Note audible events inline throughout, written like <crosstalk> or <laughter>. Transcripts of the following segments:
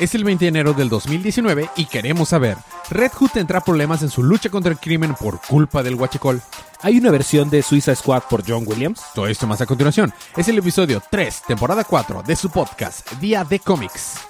Es el 20 de enero del 2019 y queremos saber, ¿Red Hood tendrá problemas en su lucha contra el crimen por culpa del huachicol? Hay una versión de Suicide Squad por John Williams. Todo esto más a continuación. Es el episodio 3, temporada 4 de su podcast, Día de Cómics.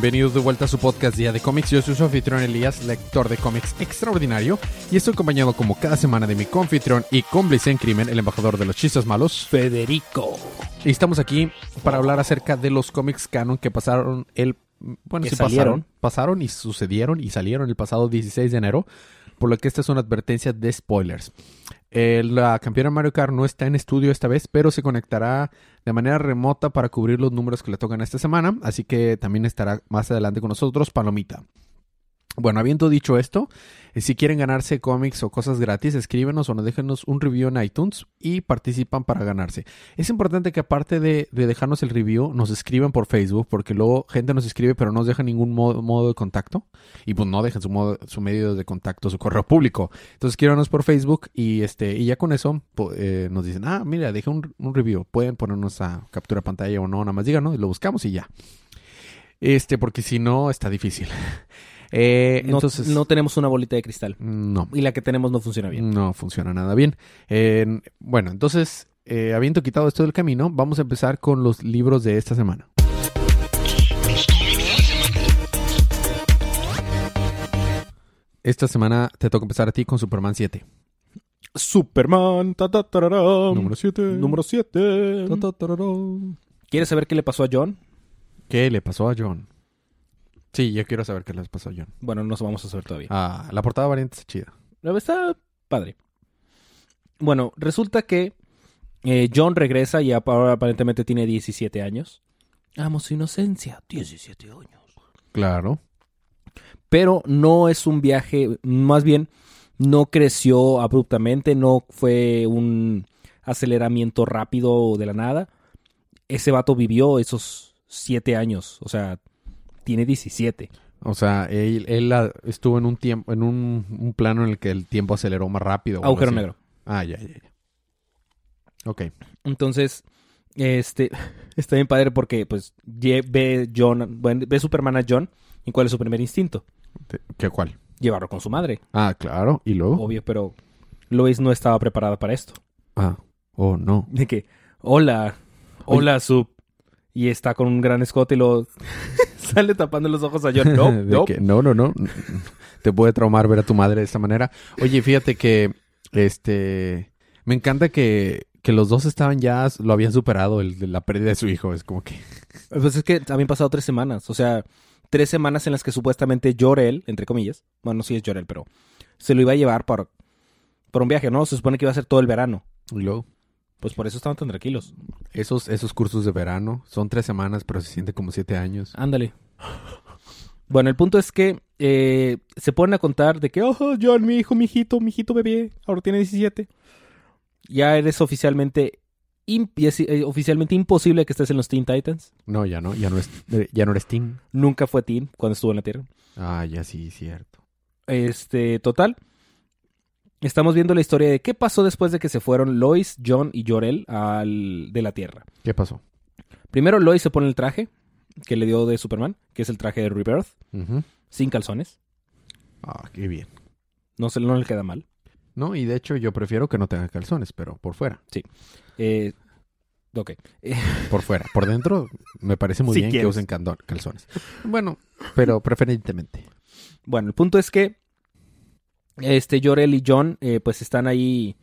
Bienvenidos de vuelta a su podcast Día de Cómics. Yo soy su anfitrión Elías, lector de cómics extraordinario, y estoy acompañado como cada semana de mi confitrión y cómplice en crimen, el embajador de los chistes malos, Federico. Y estamos aquí para hablar acerca de los cómics canon que pasaron el... Bueno, Que sí salieron. pasaron. Pasaron y sucedieron y salieron el pasado 16 de enero, por lo que esta es una advertencia de spoilers. Eh, la campeona Mario Kart no está en estudio esta vez, pero se conectará de manera remota para cubrir los números que le tocan esta semana, así que también estará más adelante con nosotros Palomita. Bueno, habiendo dicho esto, eh, si quieren ganarse cómics o cosas gratis, escríbenos o nos déjenos un review en iTunes y participan para ganarse. Es importante que aparte de, de dejarnos el review, nos escriban por Facebook, porque luego gente nos escribe pero no nos deja ningún modo, modo de contacto. Y pues no dejen su, modo- su medio de contacto, su correo público. Entonces escríbanos por Facebook y este y ya con eso eh, nos dicen, ah, mira, dejé un, un review. Pueden ponernos a captura pantalla o no, nada más díganos lo buscamos y ya. Este, porque si no, está difícil. <laughs> Eh, No, entonces, no tenemos una bolita de cristal. no, Y la que tenemos no funciona bien. no funciona nada bien. Eh, bueno, entonces, eh, habiendo quitado esto del camino, vamos a empezar con los libros de esta semana. Esta semana te toca empezar a ti con Superman 7. Superman. ta, ta, tararán. Número 7. Número 7. ¿Quieres saber qué le pasó a John? ¿Qué le pasó a John? Sí, yo quiero saber qué le pasó a John. Bueno, no vamos a saber todavía. Ah, la portada variante está chida. La Está padre. Bueno, resulta que eh, John regresa y ahora aparentemente tiene 17 años. Amo su inocencia. 17 años. Claro. Pero no es un viaje, más bien, no creció abruptamente, no fue un aceleramiento rápido de la nada. Ese vato vivió esos 7 años, o sea, tiene 17. O sea, él, él, estuvo en un tiempo, en un, un plano en el que el tiempo aceleró más rápido. Agujero negro. Ah, ya, ya, ya. Ok. Entonces, este, <laughs> está bien padre porque, pues, ve John, bueno, ve Superman a John, ¿y cuál es su primer instinto? ¿Qué cuál? Llevarlo con su madre, Ah, claro. ¿Y luego? obvio, pero Lois no estaba preparada para esto. Ah, oh, no. De que, hola, hola, Sup. Y está con un gran escote y lo <laughs> sale tapando los ojos a John. <laughs> No, no. que, no, no, no. Te puede traumar ver a tu madre de esta manera. Oye, fíjate que, este, me encanta que, que los dos estaban ya, lo habían superado, el la pérdida de su hijo. Es como que, <laughs> Pues es que habían pasado tres semanas. O sea, tres semanas en las que supuestamente Jorel, entre comillas, bueno, sí es Jorel, pero se lo iba a llevar por, por un viaje, ¿no? Se supone que iba a ser todo el verano. y luego, Pues por eso estaban tan tranquilos. esos, esos cursos de verano son tres semanas, pero se siente como siete años. Ándale. Bueno, el punto es que eh, se ponen a contar de que, oh, John, mi hijo, mi hijito, mi hijito bebé, ahora tiene 17. Ya eres oficialmente, eh, oficialmente imposible que estés en los Teen Titans. No, ya no, ya no, es, eh, ya no eres teen. Nunca fue teen cuando estuvo en la Tierra. Ah, ya sí, cierto. Este, total. Estamos viendo la historia de qué pasó después de que se fueron Lois, John y Jorel al, de la Tierra. ¿Qué pasó? Primero Lois se pone el traje que le dio de Superman, que es el traje de Rebirth, sin calzones. Ah, qué bien. No, se, no le queda mal. No, y de hecho yo prefiero que no tenga calzones, pero por fuera. Eh, ok. <laughs> Por fuera. Por dentro me parece muy Si bien que usen calzones. Bueno, pero preferentemente. bueno, el punto es que este Jorel y John eh, pues están ahí,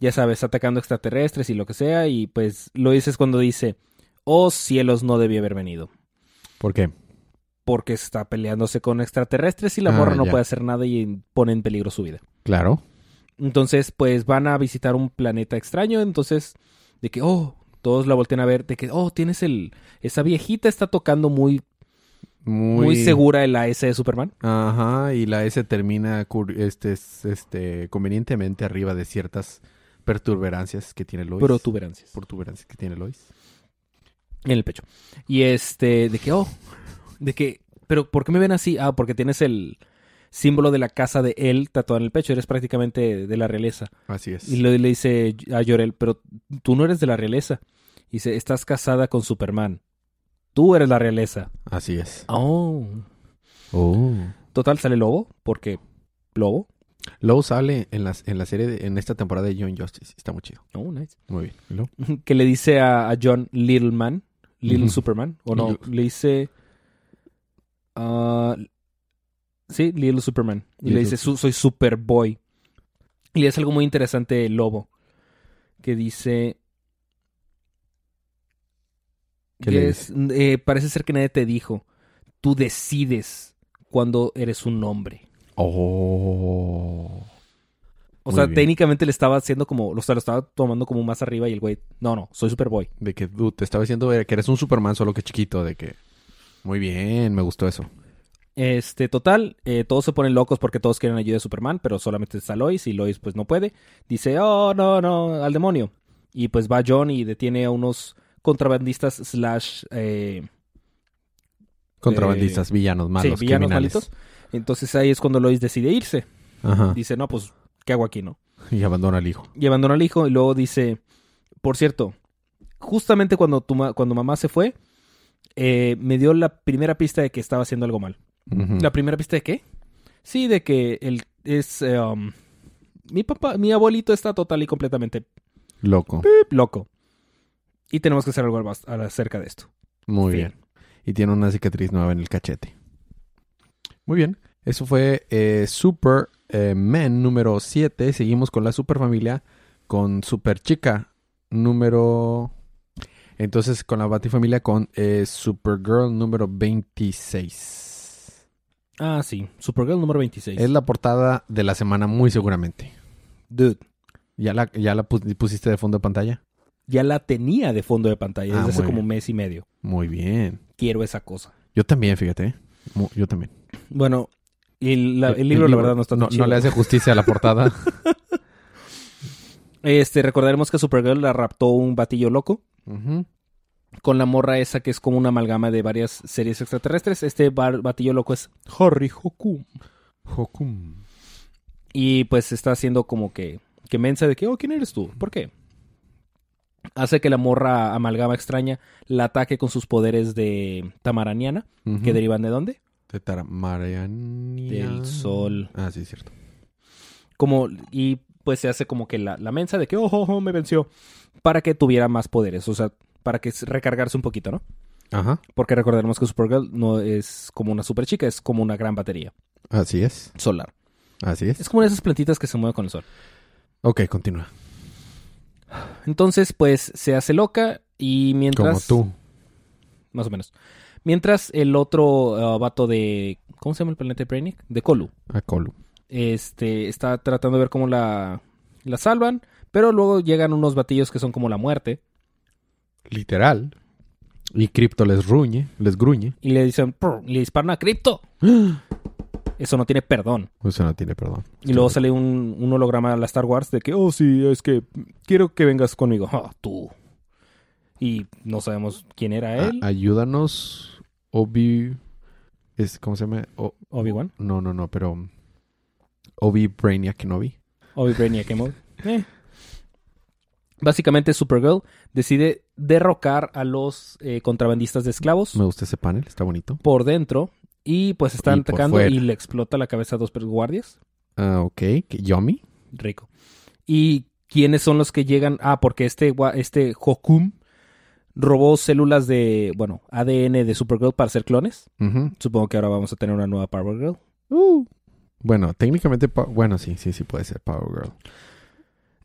ya sabes, atacando extraterrestres y lo que sea. Y pues lo dices cuando dice, oh cielos, no debía haber venido. ¿Por qué? Porque está peleándose con extraterrestres y la Ah, morra no ya. puede hacer nada y pone en peligro su vida. Claro. Entonces, pues van a visitar un planeta extraño. Entonces, de que, oh, todos la voltean a ver. De que, oh, tienes el. Esa viejita está tocando muy, Muy, muy, segura el AS de Superman. Ajá, y la S termina este, es- este, convenientemente arriba de ciertas perturberancias que tiene Lois. Protuberancias. Protuberancias que tiene Lois. En el pecho. Y este, de que, oh, de que, pero ¿por qué me ven así? Ah, porque tienes el símbolo de la casa de él tatuado en el pecho. Eres prácticamente de la realeza. Así es. Y le, le dice a Llorel, pero tú no eres de la realeza. Y dice, estás casada con Superman. Tú eres la realeza. Así es. Oh. Oh. Total, sale Lobo, porque Lobo. Lowe sale en, las, en la serie, de- en esta temporada de Young Justice. Está muy chido. Oh, nice. Muy bien. ¿Y luego? <laughs> Que le dice a, a John Little Man, Little. Superman, o no, le dice... ah, sí, Little Superman. Y le dice, "Su- soy Superboy. Y es algo muy interesante Lobo, que dice... ¿Qué que le es- eh, parece ser que nadie te dijo. Tú decides cuando eres un hombre. Oh. O sea, bien. técnicamente le estaba haciendo como, o sea, lo estaba tomando como más arriba y el güey, no, no, soy Superboy. De que dude, te estaba diciendo eh, que eres un Superman, solo que chiquito. De que. Muy bien, me gustó eso. Este, total, eh, todos se ponen locos porque todos quieren ayuda de Superman, pero solamente está Lois y Lois pues no puede. Dice, oh, no, no, al demonio. Y pues va John y detiene a unos contrabandistas slash... eh, Contrabandistas, villanos, malos, sí, villanos criminales. malitos. Entonces ahí es cuando Lois decide irse. Ajá. Dice, no, pues, ¿qué hago aquí, no? Y abandona al hijo. y abandona al hijo y luego dice, por cierto, justamente cuando, tu ma- cuando mamá se fue, eh, me dio la primera pista de que estaba haciendo algo mal. ¿La primera pista de qué? Sí, de que él es... eh, um, mi papá, mi abuelito está total y completamente Loco. pip, loco. Y tenemos que hacer algo acerca de esto. Muy Fin. bien. Y tiene una cicatriz nueva en el cachete. Muy bien. Eso fue eh, Super eh, Men número 7. Seguimos con la Super Familia con Super Chica número... Entonces con la Batifamilia con eh, Supergirl número 26. Ah, sí. Supergirl número 26. Es la portada de la semana muy seguramente. Dude. ¿Ya la, ya la pus- pusiste de fondo de pantalla? Ya la tenía de fondo de pantalla Ah, desde hace como un mes y medio. Muy bien. Quiero esa cosa. Yo también, fíjate. ¿eh? Yo también. Bueno, y la- el, libro, la verdad no está no, chido. no le hace justicia a la portada. <laughs> Este, recordaremos que Supergirl la raptó un batillo loco con la morra esa que es como una amalgama de varias series extraterrestres. Este bar- batillo loco es Harry Hokum. Hokum. Y pues está haciendo como que, que mensa de que, oh, ¿quién eres tú? ¿Por qué? Hace que la morra amalgama extraña la ataque con sus poderes de tamaraniana, que derivan de dónde? De Mariania. Del sol. Ah, sí, es cierto. Como, y pues se hace como que la, la mensa de que, oh, oh, oh, me venció, para que tuviera más poderes, o sea, para que recargarse un poquito, ¿no? Ajá. Porque recordaremos que Supergirl no es como una super chica, es como una gran batería Así es. solar. Así es. Es como una de esas plantitas que se mueven con el sol. Ok, continúa. Entonces, pues se hace loca y mientras. Como tú. Más o menos. Mientras el otro uh, vato de. ¿Cómo se llama el planeta de Brainiac? De Colu. A Colu. Este está tratando de ver cómo la, la salvan. Pero luego llegan unos batillos que son como la muerte. Literal. Y Crypto les ruñe, les gruñe. Y le dicen. Le disparan a Crypto. <gasps> <gasps> Eso no tiene perdón. Eso no tiene perdón. Y luego sale un, un holograma a la Star Wars de que, oh, sí, es que quiero que vengas conmigo. Ah, tú. Y no sabemos quién era A- él. ayúdanos, Obi. Es, ¿Cómo se llama? O- Obi-Wan. no, no, no, pero. Obi Brainiac Kenobi. Obi Brainiac Emo. <laughs> Eh. Básicamente Supergirl decide derrocar a los eh, contrabandistas de esclavos Me gusta ese panel, está bonito. por dentro y pues están Y atacando y le explota la cabeza a dos guardias. Ah, ok. ¿Qué- Yomi. Rico. ¿Y quiénes son los que llegan? Ah, porque este, este Hokum robó células de, bueno, ADN de Supergirl para hacer clones. Supongo que ahora vamos a tener una nueva Power Girl. Uh. Bueno, técnicamente, bueno, sí, sí, sí puede ser Power Girl.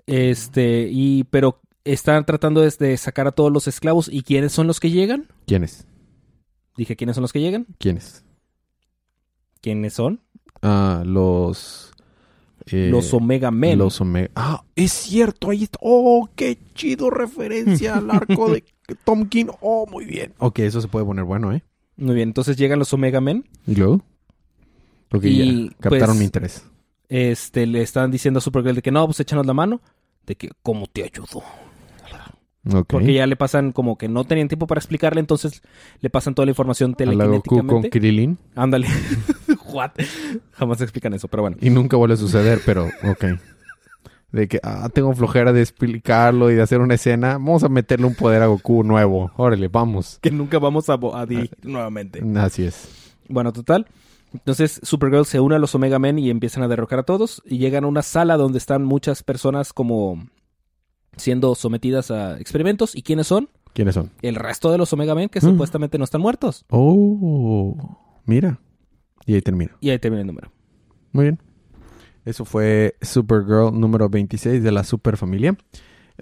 Este, y, pero están tratando de sacar a todos los esclavos. ¿Y quiénes son los que llegan? ¿Quiénes? Dije, ¿quiénes son los que llegan? ¿Quiénes? ¿Quiénes son? Ah, los. eh, los Omega Men. Los Omega. Ah, es cierto, ahí está. Oh, qué chido referencia al arco de <laughs> Tom King. Oh, muy bien. Ok, eso se puede poner bueno, ¿eh? Muy bien, entonces llegan los Omega Men. ¿Y luego? Y, ya. Captaron pues, mi interés. Este, le están diciendo a Supergirl de que no, pues échanos la mano. De que, ¿cómo te ayudo? Porque ya le pasan como que no tenían tiempo para explicarle, entonces le pasan toda la información Goku con telequinéticamente. Krillin. Ándale. <laughs> What? Jamás explican eso, pero bueno. Y nunca vuelve a suceder, pero ok. De que, ah, tengo flojera de explicarlo y de hacer una escena. Vamos a meterle un poder a Goku nuevo. Órale, vamos. <laughs> Que nunca vamos a, a dirigir nuevamente. Así es. Bueno, total. Entonces Supergirl se une a los Omega Men y empiezan a derrocar a todos. Y llegan a una sala donde están muchas personas como siendo sometidas a experimentos. ¿Y quiénes son? ¿Quiénes son? El resto de los Omega Men que Mm. supuestamente no están muertos. Oh, mira. Y ahí termina. Y ahí termina el número. Muy bien. Eso fue Supergirl número 26 de la Super Familia.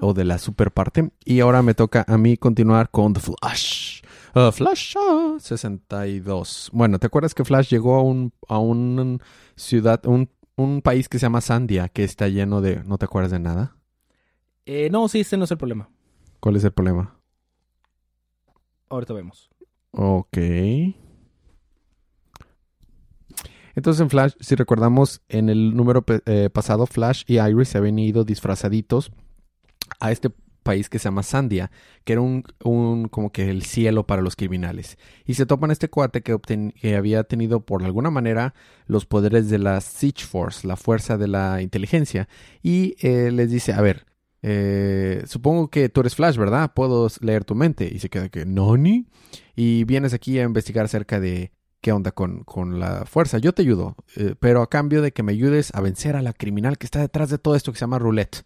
O de la Super Parte. Y ahora me toca a mí continuar con The Flash. Uh, Flash ah, 62. Bueno, ¿te acuerdas que Flash llegó a un, a un ciudad, un, un país que se llama Sandia, que está lleno de... ¿No te acuerdas de nada? Eh, no, sí, este no es el problema. ¿Cuál es el problema? Ahorita vemos. Ok. Entonces en Flash, si recordamos, en el número eh, pasado, Flash y Iris se habían ido disfrazaditos a este país que se llama Sandia, que era un, un como que el cielo para los criminales. Y se topan este cuate que, obten- que había tenido por alguna manera los poderes de la Siege Force, la fuerza de la inteligencia. Y eh, les dice, a ver, eh, supongo que tú eres Flash, ¿verdad? Puedo leer tu mente. Y se queda que, ¿Noni? Y vienes aquí a investigar acerca de qué onda con, con la fuerza. Yo te ayudo, eh, pero a cambio de que me ayudes a vencer a la criminal que está detrás de todo esto que se llama Roulette.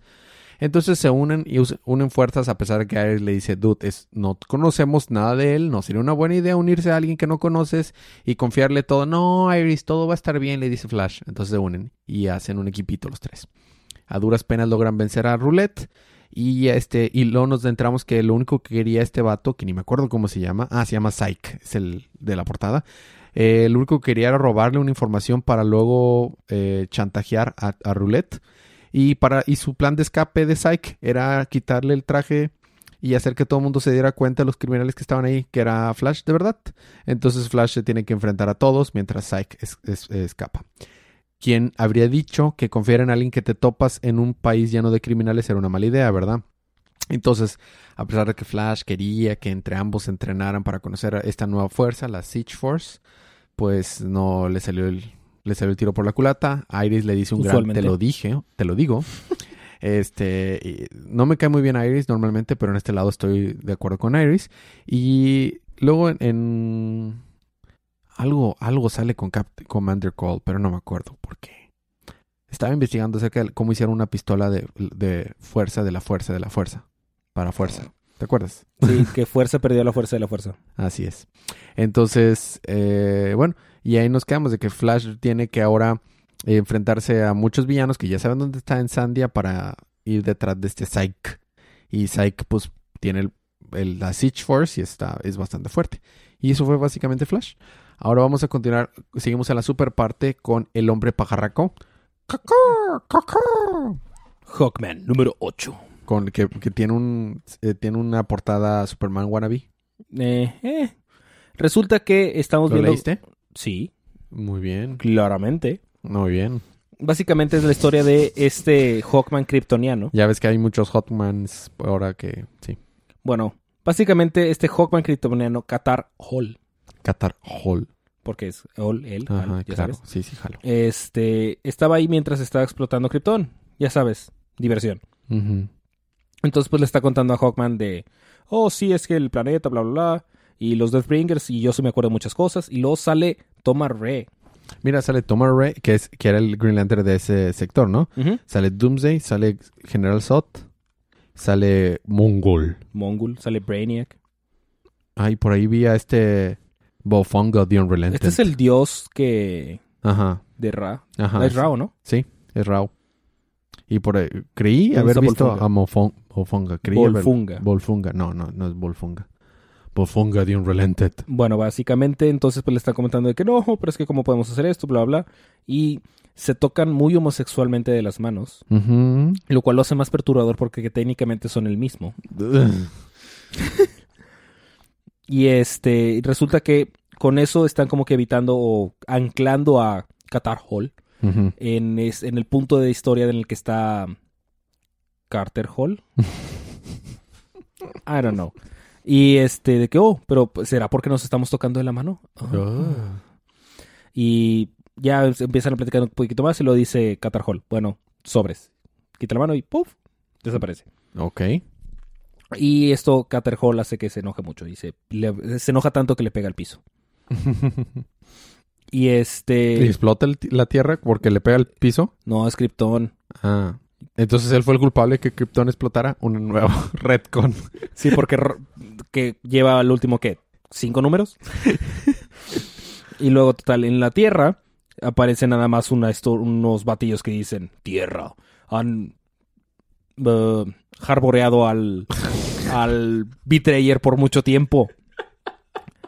Entonces se unen y unen fuerzas a pesar de que Iris le dice, dude, es, no conocemos nada de él, no sería una buena idea unirse a alguien que no conoces y confiarle todo. No, Iris, todo va a estar bien, le dice Flash. Entonces se unen y hacen un equipito los tres. A duras penas logran vencer a Roulette. Y este, y luego nos entramos que lo único que quería este vato, que ni me acuerdo cómo se llama, ah, se llama Psyche, es el de la portada. Eh, lo único que quería era robarle una información para luego eh, chantajear a, Roulette. Y, para, y su plan de escape de Psyche era quitarle el traje y hacer que todo el mundo se diera cuenta de los criminales que estaban ahí, que era Flash de verdad. Entonces Flash se tiene que enfrentar a todos mientras Psyche es- es- escapa. Quien habría dicho que confiar en alguien que te topas en un país lleno de criminales era una mala idea, ¿verdad? Entonces, a pesar de que Flash quería que entre ambos se entrenaran para conocer a esta nueva fuerza, la Siege Force, pues no le salió el, le salió el tiro por la culata. Iris le dice un gran te lo dije, te lo digo. Este, no me cae muy bien Iris normalmente, pero en este lado estoy de acuerdo con Iris. Y luego en algo, algo sale con Cap Commander Call, pero no me acuerdo por qué. Estaba investigando acerca de cómo hicieron una pistola de, de fuerza de la fuerza de la fuerza. Para fuerza. ¿Te acuerdas? Sí, <laughs> que fuerza perdió la fuerza de la fuerza. Así es. Entonces, eh, bueno, y ahí nos quedamos de que Flash tiene que ahora enfrentarse a muchos villanos que ya saben dónde está en Sandia para ir detrás de este Psyche. Y Psyche, pues, tiene el, el- la Siege Force y está, es bastante fuerte. Y eso fue básicamente Flash. Ahora vamos a continuar, seguimos en la super parte con el hombre pajarraco. ¡Cacá! ¡Cacá! Hawkman, número 8. Con, que, que tiene, un, eh, tiene una portada Superman wannabe. Eh, eh. Resulta que estamos ¿Lo viendo... leíste? Sí, Muy bien, claramente. muy bien. Básicamente es la historia de este Hawkman kryptoniano. Ya ves que hay muchos Hotmans ahora que... Sí. Bueno, básicamente este Hawkman kryptoniano, Qatar Hall, Qatar Hall. porque es Hall, él, Ajá, ya claro. sabes. Sí, sí, jalo. Este, estaba ahí mientras estaba explotando Krypton. Ya sabes, diversión. Entonces, pues le está contando a Hawkman de, oh, sí, es que el planeta, bla, bla, bla, y los Deathbringers, y yo sí me acuerdo de muchas cosas. Y luego sale Thomas Ray. Mira, sale Tomar Ray, que, es, que era el Green Lantern de ese sector, ¿no? Sale Doomsday, sale General Zod, sale Mongol. Mongul, sale Brainiac. Ay, por ahí vi a este Bofonga The Unrelented. Este es el dios que... Ajá, de Ra. ajá. es Ra, ¿no? Sí, es Rao. Y por ahí, creí ¿Dónde haber visto a Mofon- Bofonga. Creí haber- Volfunga. Volfunga. No, no, no es Volfunga. Volfunga The Unrelented. Bueno, básicamente, entonces pues le están comentando de que no, pero es que cómo podemos hacer esto, bla, bla. Y se tocan muy homosexualmente de las manos, lo cual lo hace más perturbador porque técnicamente son el mismo. <laughs> Y este, resulta que con eso están como que evitando o anclando a Qatar Hall en, es- en el punto de historia en el que está Carter Hall. <laughs> I don't know. Y este, de que, oh, pero pues, ¿será porque nos estamos tocando de la mano? Ah. Ah. Y ya empiezan a platicar un poquito más y lo dice Qatar Hall. Bueno, sobres. Quita la mano y ¡puf! Desaparece. Ok. Y esto Qatar Hall hace que se enoje mucho. Y se, le- se enoja tanto que le pega al piso. Y <laughs> ¿Y este... explota el la tierra porque le pega al piso? No, es Krypton. Ah. Entonces él fue el culpable que Krypton explotara una nueva <laughs> retcon. <laughs> Sí, porque que lleva el último, ¿qué? ¿Cinco números? y luego, total, en la Tierra aparecen nada más una unos batillos que dicen, Tierra, han eh, jarboreado al, al Betrayer por mucho tiempo.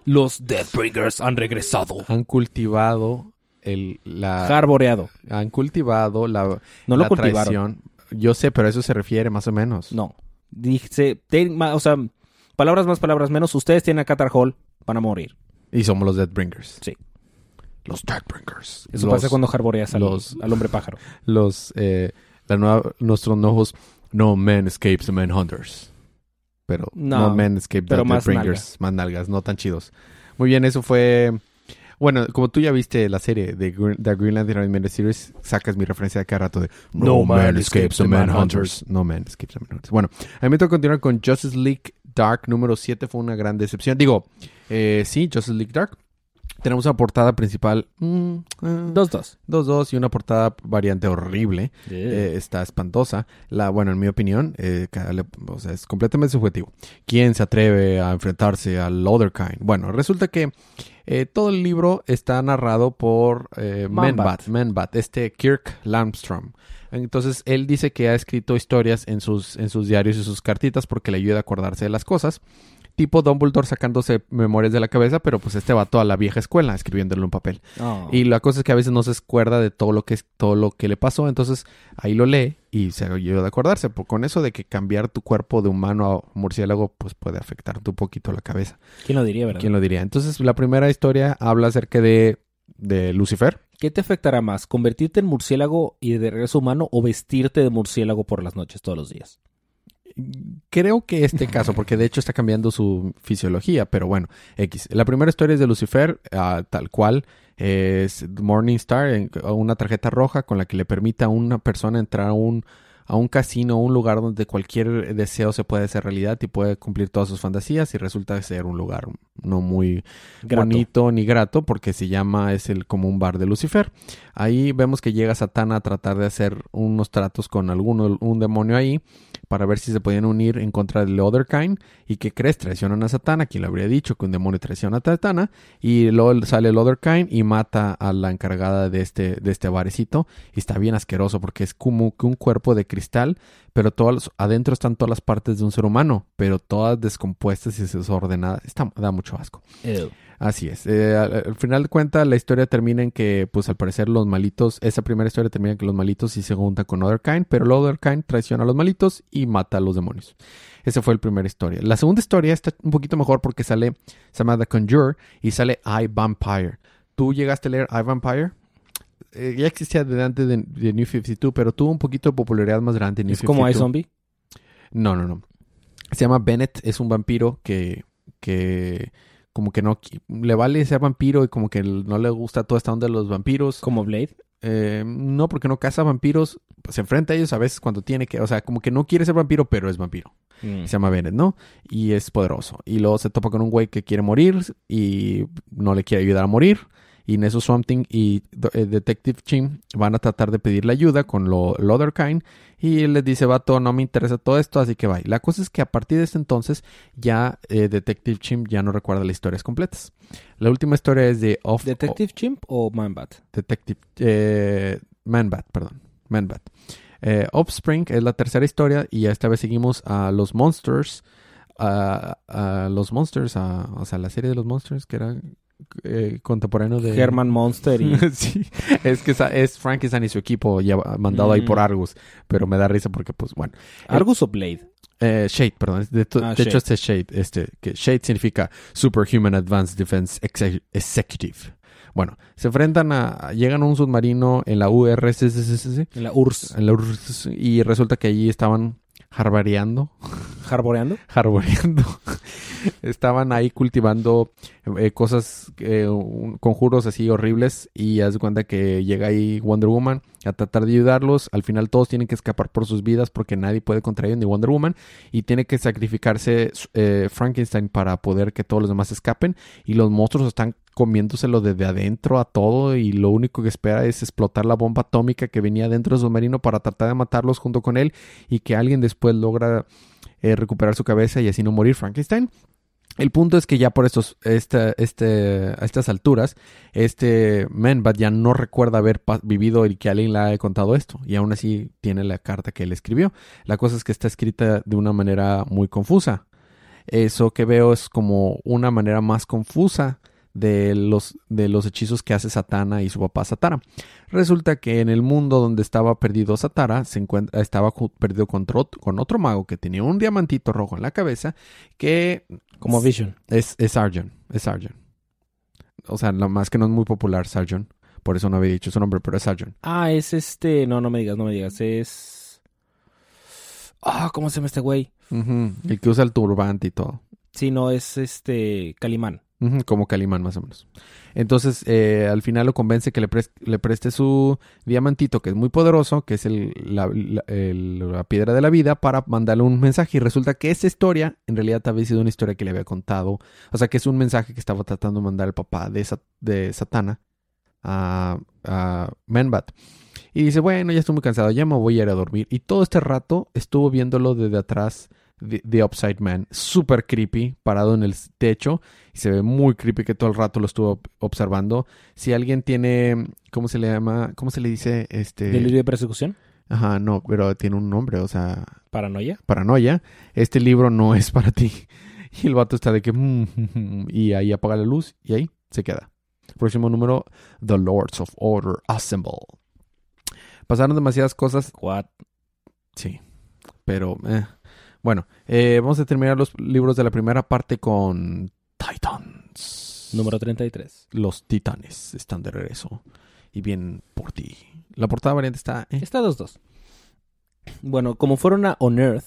Los Deathbringers han regresado. Han cultivado el, la... Jarboreado. han cultivado la, No lo la cultivaron. traición. Yo sé, pero a eso se refiere más o menos. No. Dice, ten- o sea, palabras más, palabras menos. Ustedes tienen a Qatar Hall, van a morir. Y somos los Deathbringers. Sí. Los Deathbringers. Eso los, pasa cuando jarboreas al, los- al hombre pájaro. <laughs> Los, eh, la nueva, nuestros nuevos No Man Escapes the Manhunters. Pero No, No, Man Escape the pero más Deathbringers. Más nalgas, no tan chidos. Muy bien, eso fue... Bueno, como tú ya viste la serie de Green, The Green Lantern Animated Series, sacas mi referencia de cada rato de No, Man Escapes the Manhunters. No Man Escapes the Manhunters. Bueno, a mí me toca continuar con Justice League Dark número 7. Fue una gran decepción. Digo, eh, sí, Justice League Dark. Tenemos una portada principal. mm, eh, Dos, dos. 2-2 y una portada variante horrible. Eh, está espantosa. La, bueno, en mi opinión, eh, o sea, es completamente subjetivo. ¿Quién se atreve a enfrentarse al Other Kind? Bueno, resulta que eh, todo el libro está narrado por eh. Manbat, Manbat, este Kirk Lamstrom. Entonces, él dice que ha escrito historias en sus, en sus diarios y sus cartitas porque le ayuda a acordarse de las cosas. Tipo Dumbledore sacándose memorias de la cabeza, pero pues este va toda la vieja escuela escribiéndolo en un papel. Oh. Y la cosa es que a veces no se acuerda de todo lo que es todo lo que le pasó, entonces ahí lo lee y se ayuda a acordarse. Por, con eso de que cambiar tu cuerpo de humano a murciélago, pues puede afectarte un poquito la cabeza. ¿Quién lo diría, verdad? ¿Quién lo diría? Entonces, la primera historia habla acerca de, de Lucifer. ¿Qué te afectará más? ¿Convertirte en murciélago y de regreso humano o vestirte de murciélago por las noches todos los días? Creo que este <laughs> caso, porque de hecho está cambiando su fisiología, pero bueno, X. La primera historia es de Lucifer, ah, tal cual. Es Morningstar, una tarjeta roja con la que le permite a una persona entrar a un, a un casino, un lugar donde cualquier deseo se puede hacer realidad y puede cumplir todas sus fantasías y resulta ser un lugar no muy Grato. bonito ni grato porque se llama, es el como un bar de Lucifer. Ahí vemos que llega Satana a tratar de hacer unos tratos con alguno, un demonio ahí para ver si se podían unir en contra del Other Kind y que crees traicionan a Satana, quien le habría dicho que un demonio traiciona a Satana y luego sale el Other Kind y mata a la encargada de este, de este barecito y está bien asqueroso porque es como que un cuerpo de cristal pero todas, adentro están todas las partes de un ser humano, pero todas descompuestas y desordenadas. Está, da mucho asco. Ew. Así es. Eh, al, al final de cuentas, la historia termina en que, pues al parecer, los malitos, esa primera historia termina en que los malitos sí se juntan con Other Kind, pero el Other Kind traiciona a los malitos y mata a los demonios. Esa fue la primera historia. La segunda historia está un poquito mejor porque sale, se llama The Conjure y sale I Vampire. ¿Tú llegaste a leer I Vampire? Eh, ya existía desde antes de, de New 52, pero tuvo un poquito de popularidad más grande en New ¿Es como 52. iZombie? No, no, no. Se llama Bennett, es un vampiro que, que como que no le vale ser vampiro y como que no le gusta toda esta onda de los vampiros. ¿Como Blade? Eh, no, porque no caza vampiros, se enfrenta a ellos a veces cuando tiene que, o sea, como que no quiere ser vampiro, pero es vampiro. Mm. Se llama Bennett, ¿no? Y es poderoso. Y luego se topa con un güey que quiere morir y no le quiere ayudar a morir. Y en eso Swamp Thing y eh, Detective Chim van a tratar de pedirle ayuda con lo, el Other Kind. Y él les dice, vato, no me interesa todo esto, así que va. La cosa es que a partir de ese entonces ya eh, Detective Chim ya no recuerda las historias completas. La última historia es de Off... ¿Detective Chimp o Manbat? Detective eh, Manbat, perdón. Manbat. Eh, Offspring es la tercera historia y esta vez seguimos a los Monsters. A, a los Monsters, a, o sea, la serie de los Monsters que era eh, contemporáneo de... Herman Monster y... <laughs> sí, es que es Frankenstein y su equipo ya mandado ahí Mm. por Argus, pero me da risa porque pues bueno. ¿Argus o Blade? Eh, Shade, perdón. De, Ah, de hecho, este es Shade. Este, que Shade significa Superhuman Advanced Defense Exe- Executive. Bueno, se enfrentan a. Llegan a un submarino en la URSS. En la URSS. en la URSS, y resulta que allí estaban Harbareando. ¿Jarboreando? <laughs> Harboreando. Estaban ahí cultivando eh, cosas, eh, conjuros así horribles. Y haz de cuenta que llega ahí Wonder Woman a tratar de ayudarlos. Al final todos tienen que escapar por sus vidas porque nadie puede contra ellos, ni Wonder Woman. Y tiene que sacrificarse eh, Frankenstein para poder que todos los demás escapen. Y los monstruos están comiéndoselo desde adentro a todo. Y lo único que espera es explotar la bomba atómica que venía dentro del submarino para tratar de matarlos junto con él. Y que alguien después logra eh, recuperar su cabeza y así no morir Frankenstein. El punto es que ya por estos, este, a estas alturas, este Manbat ya no recuerda haber vivido y que alguien le haya contado esto. Y aún así tiene la carta que él escribió. La cosa es que está escrita de una manera muy confusa. Eso que veo es como una manera más confusa de los, de los hechizos que hace Satana y su papá Satara. Resulta que en el mundo donde estaba perdido Satara, se encuentra, estaba perdido con, otro- con otro mago que tenía un diamantito rojo en la cabeza que Como Vision. es, es Sargon. Es Sargon. O sea, lo más que no es muy popular Sargon. Por eso no había dicho su nombre, pero es Sargon. Ah, es este. No, no me digas, no me digas. Es. Ah, ¿cómo se llama este güey? Ujú, El que usa el turbante y todo. Sí, no, es este. Calimán. Como Calimán, más o menos. Entonces, eh, al final lo convence que le, pres- le preste su diamantito, que es muy poderoso, que es la, piedra de la vida, para mandarle un mensaje. Y resulta que esa historia, en realidad, había sido una historia que le había contado. O sea, que es un mensaje que estaba tratando de mandar el papá de, Sa- de Satana a, a Manbat. Y dice, bueno, ya estoy muy cansado, ya me voy a ir a dormir. Y todo este rato estuvo viéndolo desde atrás de Upside Man. Súper creepy, parado en el techo. Y se ve muy creepy que todo el rato lo estuvo ob- observando. Si alguien tiene, ¿cómo se le llama? ¿Cómo se le dice? Este... Delirio de persecución. Ajá, no, pero tiene un nombre, o sea, Paranoia. paranoia. Este libro no es para ti. <laughs> Y el vato está de que... "Mm", y ahí apaga la luz y ahí se queda. Próximo número, The Lords of Order Assemble. Pasaron demasiadas cosas What? Sí, pero eh. Bueno, eh, vamos a terminar los libros de la primera parte con Titans. Número 33. Los titanes están de regreso y vienen por ti. La portada variante está... eh. Está 2-2. Bueno, como fueron a On Earth,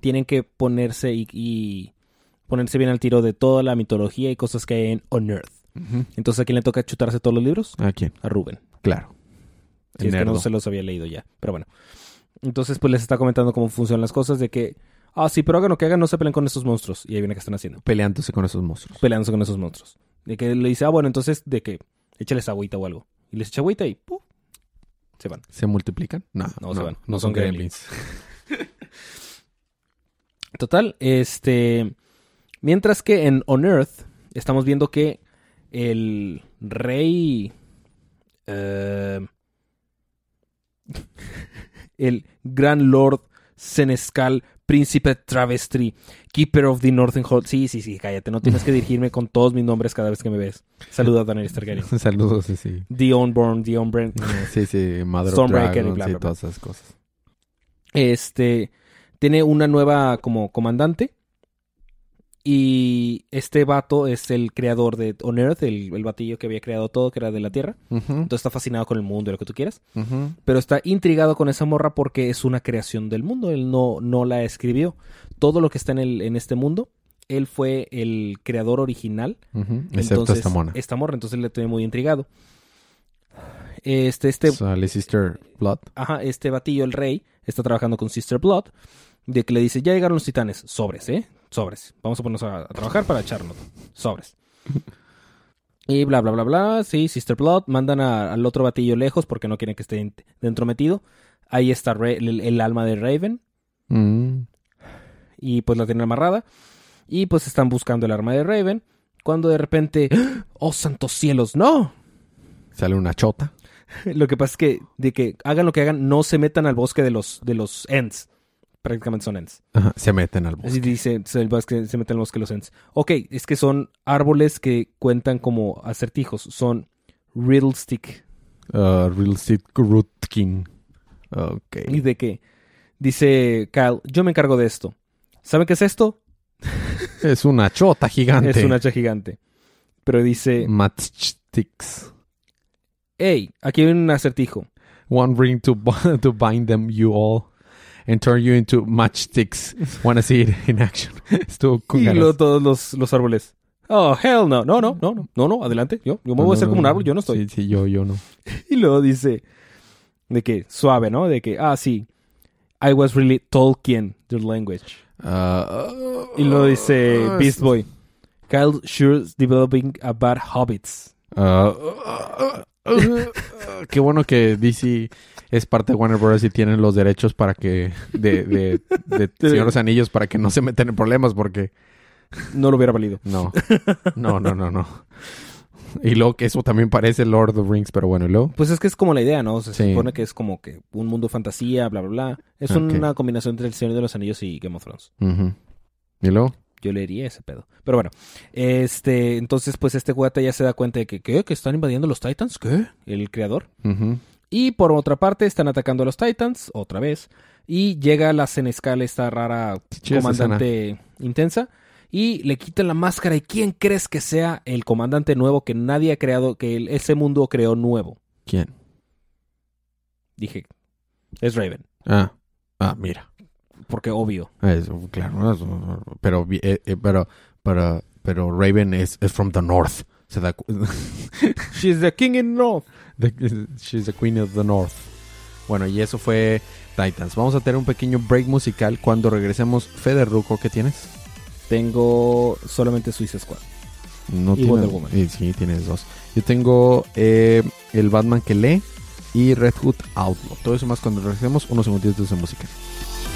tienen que ponerse y, y ponerse bien al tiro de toda la mitología y cosas que hay en On Earth. Entonces, ¿a quién le toca chutarse todos los libros? ¿A quién? A Rubén. Claro. Si es que no se los había leído ya. Pero bueno. Entonces, pues les está comentando cómo funcionan las cosas de que, ah, sí, pero hagan lo que hagan, no se peleen con estos monstruos. Y ahí viene que están haciendo. Peleándose con esos monstruos. Peleándose con esos monstruos. De que le dice, ah, bueno, entonces, de que échales agüita o algo. Y les echa agüita y ¡puf! se van. ¿Se multiplican? No, No, se van. No son <laughs> Total, este. Mientras que en On Earth estamos viendo que el rey. eh, <laughs> el gran lord Senescal, príncipe travesti, keeper of the northern hall. Sí, sí, sí, cállate. No tienes que <laughs> dirigirme con todos mis nombres cada vez que me ves. Saluda a Daniel Targaryen. <laughs> Saludos, sí, sí. The Unborn, The Unborn. <laughs> Sí, sí, Mother of Stormbreaker y bla, y bla, todas esas cosas. Este tiene una nueva como comandante. Y este vato es el creador de On Earth, el, el batillo que había creado todo, que era de la Tierra. Entonces está fascinado con el mundo y lo que tú quieras. Pero está intrigado con esa morra porque es una creación del mundo. Él no, no la escribió. Todo lo que está en, el, en este mundo, él fue el creador original. Excepto Entonces, esta mona. Esta morra, entonces le tiene muy intrigado. Este, este, Sister Blood. Ajá, este batillo, el rey, está trabajando con Sister Blood. De que le dice, ya llegaron los titanes. Sobres, ¿eh? Sobres. Vamos a ponernos a, a trabajar para echarnos. Sobres. <laughs> Y bla, bla, bla, bla. Sí, Sister Blood. Mandan a- al otro batillo lejos porque no quieren que esté ent- dentro metido. Ahí está el alma de Raven. Mm. Y pues la tienen amarrada. Y pues están buscando el arma de Raven. Cuando de repente... <gasps> ¡Oh, santos cielos! ¡No! Sale una chota. <laughs> Lo que pasa es que, de que hagan lo que hagan, no se metan al bosque de los, de los Ents. Prácticamente son Ents. Ajá, Se meten al bosque. Así dice, se, el bosque- se meten al bosque los Ents. Ok, es que son árboles que cuentan como acertijos. Son Riddlestick. Uh, Real Estate Root King. Ok. Y de que dice Kyle, yo me encargo de esto. ¿Saben qué es esto? <laughs> Es una chota gigante. Es un hacha gigante. Pero dice, Matchsticks. hey, aquí hay un acertijo. One ring to, <laughs> to bind them you all. And turn you into matchsticks. Wanna see it in action. <laughs> Estuvo con Y ganas. luego todos los, los árboles. Oh, hell no. No, no, no, no. No, no, adelante. Yo, yo me voy a hacer como un árbol, yo no estoy. Sí, sí, yo, yo no. <laughs> Y luego dice de que suave, ¿no? De que, ah, sí. I was really Tolkien, the language. Ah, Y luego dice ah, Beast Boy. Kyle Schure's developing a bad habits. ah, ah, ah, qué bueno que DC es parte de Warner Bros. y tienen los derechos para que de, de, de <laughs> Señor de los Anillos para que no se metan en problemas porque No lo hubiera valido. no, no, no, no, no. Y luego que eso también parece Lord of the Rings, pero bueno, y luego. Pues es que es como la idea, ¿no? O sea, Se Sí. supone que es como que un mundo fantasía, bla, bla, bla. Es Ok. una combinación entre El Señor de los Anillos y Game of Thrones. Ujú. Y luego. Yo leería ese pedo. Pero bueno, este, entonces pues este guata ya se da cuenta de que, ¿qué? ¿Que están invadiendo los Titans? ¿Qué? El creador. Y por otra parte están atacando a los Titans, otra vez. Y llega la Senescal, esta rara comandante intensa. Y le quitan la máscara. ¿Y quién crees que sea el comandante nuevo que nadie ha creado, que el- ese mundo creó nuevo? ¿Quién? Dije, es Raven. Ah, ah, mira. Porque obvio. Es, claro, es- pero, eh, eh, pero, pero, pero Raven es, es from the north. Se da, cu- <laughs> She's the king in North. the- she's the queen of the north. Bueno, y eso fue Titans. Vamos a tener un pequeño break musical cuando regresemos. Fede Ruco, ¿qué tienes? Tengo solamente Suicide Squad. No Y tienes- Wonder Woman. sí, tienes dos. Yo tengo eh, el Batman que lee y Red Hood Outlaw. Todo eso más cuando regresemos. Unos segunditos de música.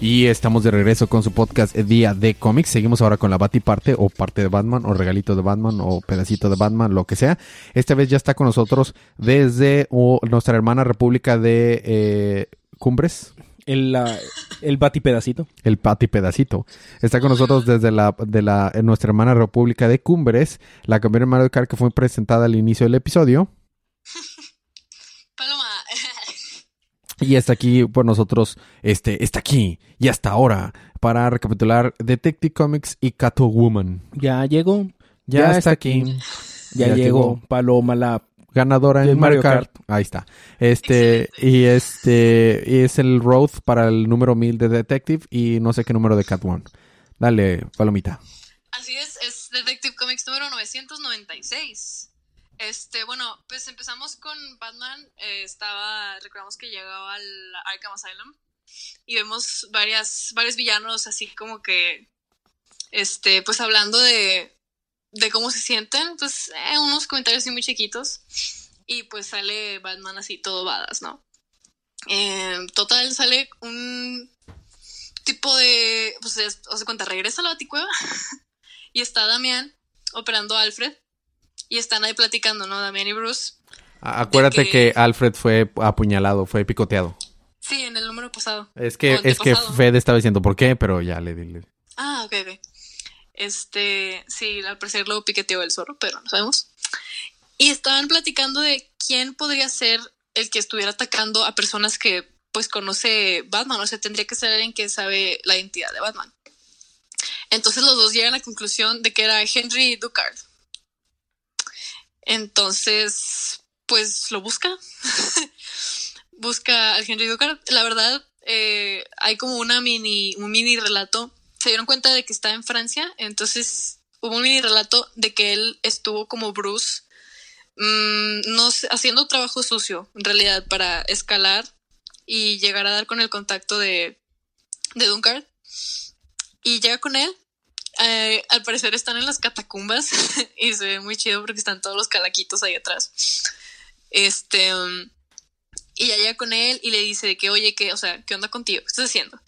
Y estamos de regreso con su podcast Día de Cómics. Seguimos ahora con la Batiparte o parte de Batman o regalito de Batman o pedacito de Batman, lo que sea. Esta vez ya está con nosotros desde oh, nuestra hermana República de eh, Cumbres, El, la- el batipedacito. el Pati Pedacito. Está con nosotros desde la, de la, eh, nuestra hermana República de Cumbres, la campeona de Mario Kart que fue presentada al inicio del episodio. Paloma. Y está aquí por nosotros, este, está aquí y hasta ahora para recapitular Detective Comics y Catwoman. Ya llegó. Ya, Ya está está aquí. Ya, Ya llegó. llegó. Paloma la... Ganadora en Mario Kart. Ahí está. Este, y este, y es el Road para el número 1000 de Detective y no sé qué número de Catwoman. Dale, palomita. Así es, es Detective Comics número 996. Este, bueno, pues empezamos con Batman. eh, estaba, recordamos que llegaba al Arkham Asylum y vemos varias, varios villanos así como que, este, pues hablando de, de cómo se sienten, pues eh, unos comentarios así muy chiquitos y pues sale Batman así todo badass, ¿no? Eh, total sale un tipo de, pues, es- o sea, cuenta, regresa a la Baticueva <laughs> y está Damián operando a Alfred y están ahí platicando, ¿no? Damián y Bruce. Acuérdate que... que- Alfred fue apuñalado, fue picoteado. Sí, en el número pasado. Es que, es que. Fede estaba diciendo por qué, pero ya le dile. Ah, ok, ok. Este, sí, al parecer lo piqueteó el zorro, pero no sabemos. Y estaban platicando de quién podría ser el que estuviera atacando a personas que pues conoce Batman, o sea, tendría que ser alguien que sabe la identidad de Batman. Entonces los dos llegan a la conclusión de que era Henry Ducard. Entonces, pues lo busca. <laughs> busca al Henry Ducard. La verdad, eh, hay como una mini, un mini relato. Se dieron cuenta de que está en Francia, entonces hubo un mini relato de que él estuvo como Bruce, mm, no sé, haciendo trabajo sucio, en realidad, para escalar y llegar a dar con el contacto de, de. Y llega con él. Eh, al parecer están en las catacumbas <laughs> y se ve muy chido porque están todos los calaquitos ahí atrás. Este. um, y ya llega con él y le dice de que, oye, que, o sea, ¿qué onda contigo? ¿Qué estás haciendo?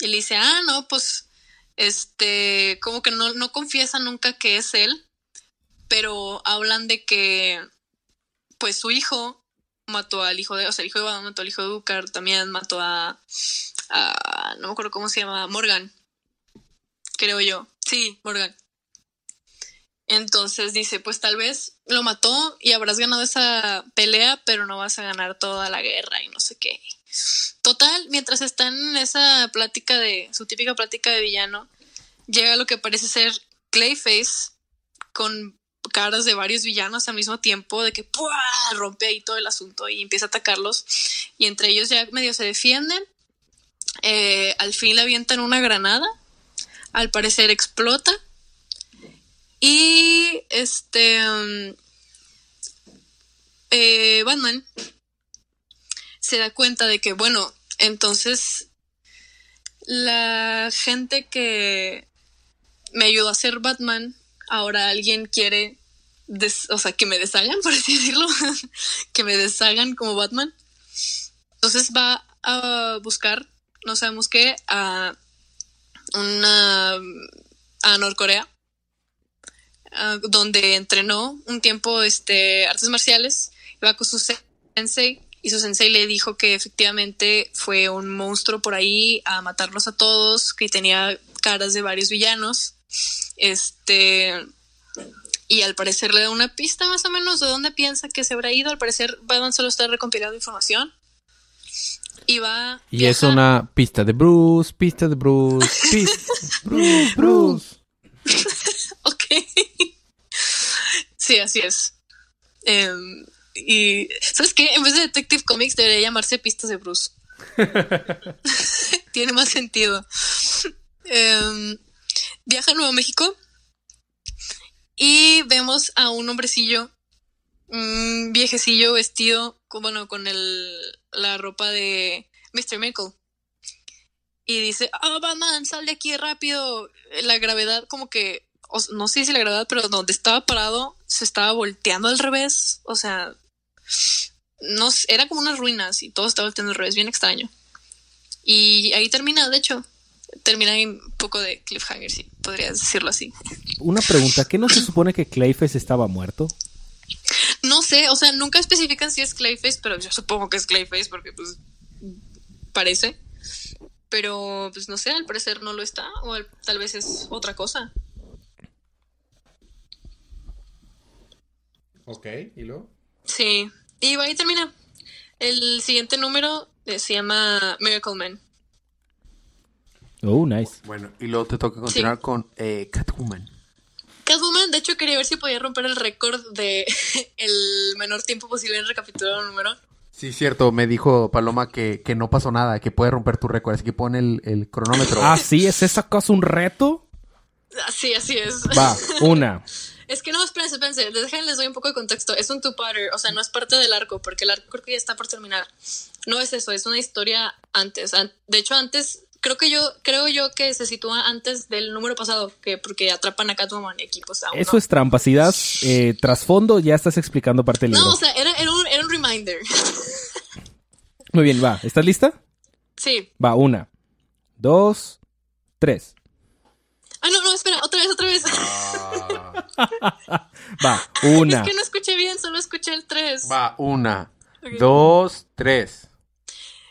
Y le dice, ah, no, pues, este, como que no, no confiesa nunca que es él, pero hablan de que, pues, su hijo mató al hijo de, o sea, el hijo de Batman mató al hijo de Ducar, también mató a, a no me acuerdo cómo se llama, Morgan. creo yo. Sí, Morgan. Entonces dice, pues tal vez lo mató y habrás ganado esa pelea, pero no vas a ganar toda la guerra y no sé qué. Total, mientras están en esa plática de, su típica plática de villano, llega lo que parece ser Clayface con caras de varios villanos al mismo tiempo, de que ¡pua! rompe ahí todo el asunto y empieza a atacarlos. Y entre ellos ya medio se defienden. Eh, al fin le avientan una granada. Al parecer explota. Y este. um, eh, Batman se da cuenta de que, bueno, entonces la gente que me ayudó a ser Batman, ahora alguien quiere, o sea, que me deshagan, <laughs> por así decirlo, <laughs> que me deshagan como Batman. Entonces va a buscar, no sabemos qué, a una a Norcorea, ah, donde entrenó un tiempo este artes marciales, iba con su sensei y su sensei le dijo que efectivamente fue un monstruo por ahí a matarlos a todos, que tenía caras de varios villanos. Este y al parecer le da una pista más o menos de dónde piensa que se habrá ido. Al parecer Batman solo está recopilando información. Y va Y es una pista de Bruce, pista de Bruce, <laughs> pista. Bruce, Bruce. <laughs> Ok. sí, así es. Em, y, ¿sabes qué? En vez de Detective Comics debería llamarse Pistas de Bruce. <laughs> Tiene más sentido. Em, viaja a Nuevo México y vemos a un hombrecillo, un viejecillo vestido con, bueno, con el, la ropa de Mr. Mickle. Y dice, ah, Batman, sal de aquí rápido. La gravedad como que, no sé si la gravedad, pero donde estaba parado se estaba volteando al revés. O sea, no era como unas ruinas y todo estaba volteando al revés, bien extraño. Y ahí termina, de hecho. Termina un poco de cliffhanger, sí, podrías decirlo así. Una pregunta, ¿qué no se supone que Clayface estaba muerto? No sé, o sea, nunca especifican si es Clayface, pero yo supongo que es Clayface porque pues parece. Pero pues no sé, al parecer no lo está o al- tal vez es otra cosa. Ok, ¿y luego? Sí, y ahí termina. El siguiente número eh, se llama Miracle Man. Oh, nice. Bueno, y luego te toca continuar con eh, Catwoman. Catwoman, de hecho, quería ver si podía romper el récord de <laughs> el menor tiempo posible en recapitular un número. Sí, cierto, me dijo Paloma que, que no pasó nada, que puede romper tu récord, así que pone el, el cronómetro. Ah, sí, ¿es esa cosa un reto? Así, así es. Va, una. <laughs> Es que no, espérense, espérense. Déjenles les doy un poco de contexto. Es un two-parter, o sea, no es parte del arco, porque el arco creo que ya está por terminar. No es eso, es una historia antes. An- De hecho, antes, creo que yo, creo yo que se sitúa antes del número pasado, que porque atrapan a Catwoman y aquí, pues aún Eso no. es trampa. Si das eh, trasfondo, ya estás explicando parte del libro. No, o sea, era, era un, era un reminder. <laughs> Muy bien, va. ¿Estás lista? sí. Va, una, dos, tres. Ah, no, no, espera, otra vez, otra vez. <laughs> Va, una. Es que no escuché bien, solo escuché el 3. Va, una, dos, tres.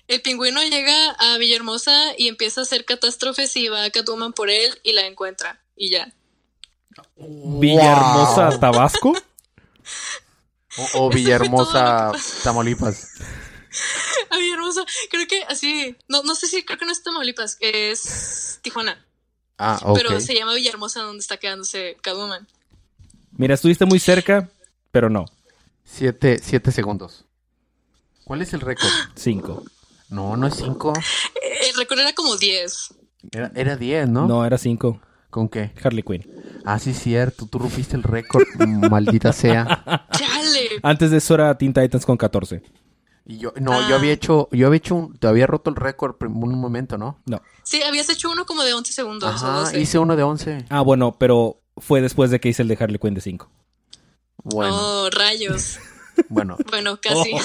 El pingüino llega a Villahermosa y empieza a hacer catástrofes y va a Catwoman por él y la encuentra. Y ya. Villahermosa, Wow. Tabasco. O, o Villahermosa, Tamaulipas. <laughs> A Villahermosa, creo que así. No, no sé si, creo que no es Tamaulipas, es Tijuana. Ah, ok. Pero se llama Villahermosa donde está quedándose Catwoman. Mira, estuviste muy cerca, pero no. Siete, siete segundos. ¿Cuál es el récord? Cinco. No, no es cinco. Eh, El récord era como 10. Era, era diez, ¿no? No, era cinco. ¿Con qué? Harley Quinn. Ah, sí, cierto. Tú rompiste el récord, <laughs> maldita sea. <laughs> ¡Chale! Antes de eso era Teen Titans con 14. Y yo, no, Ah. yo había hecho, yo había hecho un, te había roto el récord por un momento, ¿no? No. Sí, habías hecho uno como de 11 segundos. o Ajá, 12. hice uno de once. Ah, bueno, pero fue después de que hice el de Harley Quinn de 5. Bueno, Oh, rayos. Bueno. <laughs> Bueno, casi. <laughs>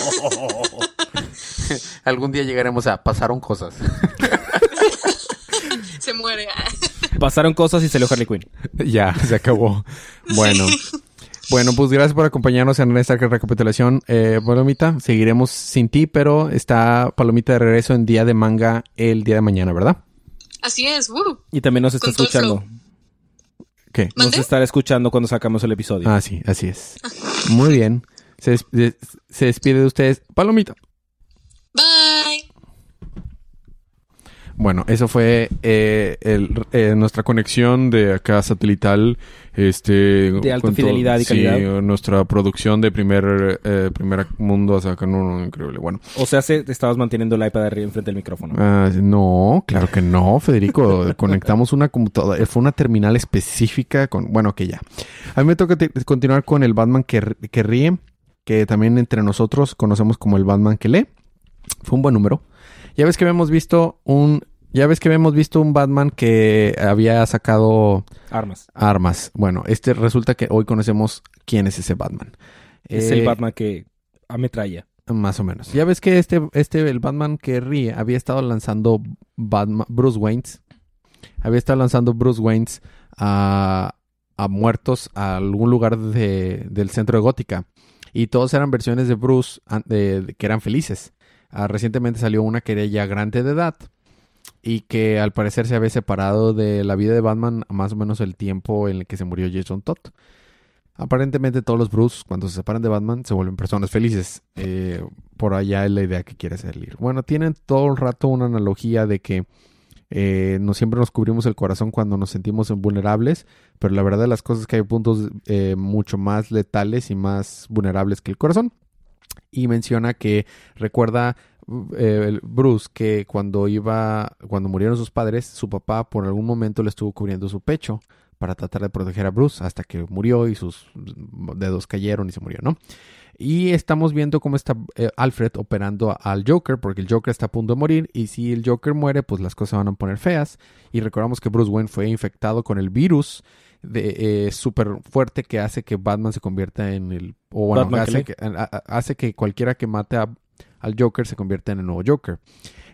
Algún día llegaremos a pasaron cosas. <laughs> Se muere. Pasaron cosas y salió Harley Quinn. ya, se acabó. Bueno. Bueno, pues gracias por acompañarnos en esta recapitulación. Eh, Palomita, seguiremos sin ti, pero está Palomita de regreso en día de manga el día de mañana, ¿verdad? Así es, uh. Y también nos está Con escuchando. ¿Qué? Nos estará escuchando cuando sacamos el episodio. Ah, sí, así es. Muy bien. Se, des- de- se despide de ustedes. Palomita. Bye. Bueno, eso fue eh, el- eh, nuestra conexión de acá satelital. Este, De alta fidelidad y sí, calidad. nuestra producción de primer, eh, primer mundo. O sea, que no, increíble. Bueno, O sea, se, te estabas manteniendo el iPad arriba enfrente del micrófono. Ah, no, claro que no, Federico. <laughs> Conectamos una computadora. Fue una terminal específica con. Bueno, que ya. A mí me toca continuar con el Batman que, que ríe, que también entre nosotros conocemos como el Batman que lee. Fue un buen número. Ya ves que habíamos visto un. Ya ves que habíamos visto un Batman que había sacado Armas. armas. Bueno, este resulta que hoy conocemos quién es ese Batman. Es Eh, el Batman que ametralla. más o menos. Ya ves que este, este, el Batman que ríe, había estado lanzando Batman, Bruce Waynes. Había estado lanzando Bruce Waynes a, a muertos a algún lugar de- del centro de Gótica. Y todos eran versiones de Bruce que eran felices. Ah, recientemente salió una que era ya grande de edad. Y que al parecer se había separado de la vida de Batman a más o menos el tiempo en el que se murió Jason Todd. Aparentemente todos los Bruce, cuando se separan de Batman, se vuelven personas felices. Eh, por allá es la idea que quiere salir. Bueno, tienen todo el rato una analogía de que eh, no siempre nos cubrimos el corazón cuando nos sentimos vulnerables, pero la verdad de las cosas es que hay puntos eh, mucho más letales y más vulnerables que el corazón. Y menciona que recuerda eh, Bruce que cuando iba, cuando murieron sus padres, su papá por algún momento le estuvo cubriendo su pecho para tratar de proteger a Bruce hasta que murió y sus dedos cayeron y se murió, ¿no? Y estamos viendo cómo está eh, Alfred operando al Joker, porque el Joker está a punto de morir. Y si el Joker muere, pues las cosas van a poner feas. Y recordamos que Bruce Wayne fue infectado con el virus de, eh, súper fuerte que hace que Batman se convierta en el. O bueno, hace que, hace que cualquiera que mate a- al Joker se convierta en el nuevo Joker.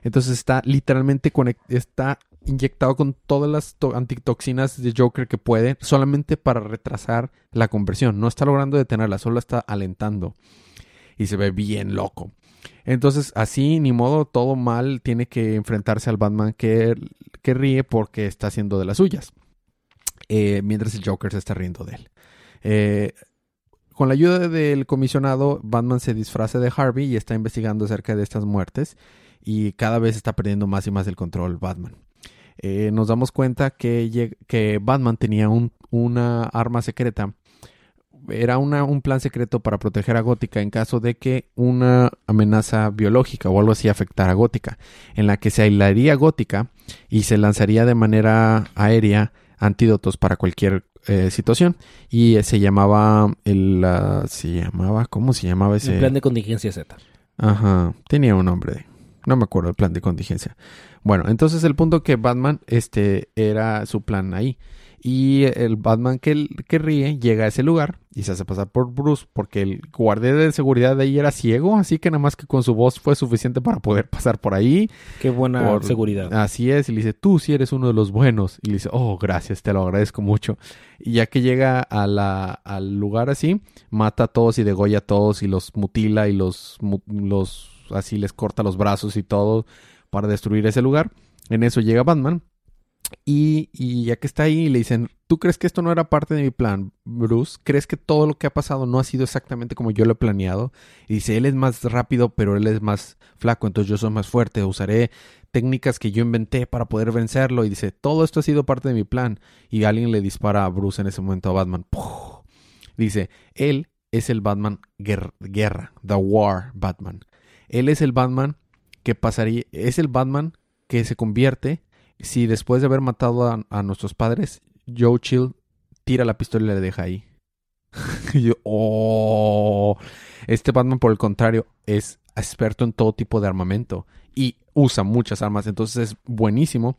Entonces está literalmente está inyectado con todas las to- antitoxinas de Joker que puede, solamente para retrasar la conversión. No está logrando detenerla, solo está alentando. Y se ve bien loco. Entonces, así, ni modo, todo mal, tiene que enfrentarse al Batman que, que ríe porque está haciendo de las suyas. Eh, mientras el Joker se está riendo de él. Eh, con la ayuda del comisionado, Batman se disfraza de Harvey y está investigando acerca de estas muertes. Y cada vez está perdiendo más y más el control Batman. Eh, nos damos cuenta que, Batman tenía un- una arma secreta. Era una- un plan secreto para proteger a Gótica en caso de que una amenaza biológica o algo así afectara a Gótica, en la que se aislaría Gótica y se lanzaría de manera aérea antídotos para cualquier eh, situación. Y eh, se llamaba el se llamaba ¿cómo se llamaba ese? El plan de contingencia Z. Ajá, tenía un nombre. No me acuerdo el plan de contingencia. Bueno, entonces el punto que Batman, este, era su plan ahí. Y el Batman que, que ríe llega a ese lugar y se hace pasar por Bruce porque el guardia de seguridad de ahí era ciego, así que nada más que con su voz fue suficiente para poder pasar por ahí. Qué buena Por- seguridad. Así es, y le dice, tú sí eres uno de los buenos. Y le dice, oh, gracias, te lo agradezco mucho. Y ya que llega a la, al lugar así, mata a todos y degolla a todos y los mutila y los, los así les corta los brazos y todo para destruir ese lugar. En eso llega Batman. Y, ya que está ahí, le dicen, ¿tú crees que esto no era parte de mi plan, Bruce? ¿Crees que todo lo que ha pasado no ha sido exactamente como yo lo he planeado? Y dice, él es más rápido, pero él es más flaco, entonces yo soy más fuerte, usaré técnicas que yo inventé para poder vencerlo. Y dice, todo esto ha sido parte de mi plan. Y alguien le dispara a Bruce en ese momento a Batman. Dice, él es el Batman guer- guerra, The War Batman. Él es el Batman que pasaría, es el Batman que se convierte si después de haber matado a, nuestros padres, Joe Chill tira la pistola y la deja ahí. <laughs> y yo, oh, este Batman por el contrario es experto en todo tipo de armamento y usa muchas armas, entonces es buenísimo.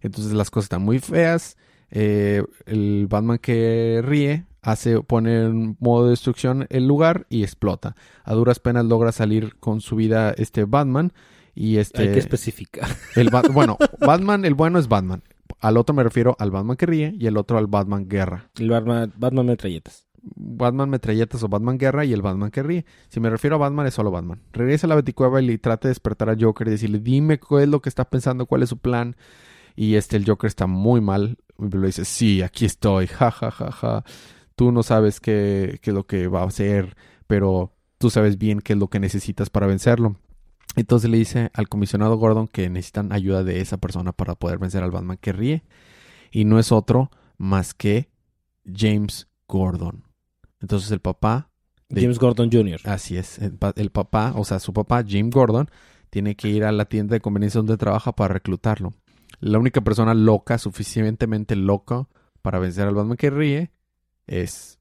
Entonces las cosas están muy feas. Eh, el Batman que ríe hace pone en modo de destrucción el lugar y explota. A duras penas logra salir con su vida este Batman y este Hay que especificar. el bueno, <laughs> Batman el bueno es Batman. Al otro me refiero al Batman que ríe y el otro al Batman guerra. El Batman, Batman metralletas. Batman metralletas o Batman guerra y el Batman que ríe. Si me refiero a Batman es solo Batman. Regresa a la Baticueva y le trata de despertar a Joker y decirle, dime qué es lo que está pensando, cuál es su plan. Y este, el Joker está muy mal. Y le dice, sí, aquí estoy, ja, ja, ja, ja. Tú no sabes qué, qué es lo que va a hacer, pero tú sabes bien qué es lo que necesitas para vencerlo. Entonces le dice al comisionado Gordon que necesitan ayuda de esa persona para poder vencer al Batman que ríe. Y no es otro más que James Gordon. Entonces el papá, de- James Gordon Jr. así es, el, pa- el papá, o sea, su papá, Jim Gordon, tiene que ir a la tienda de conveniencia donde trabaja para reclutarlo. La única persona loca, suficientemente loca para vencer al Batman que ríe, es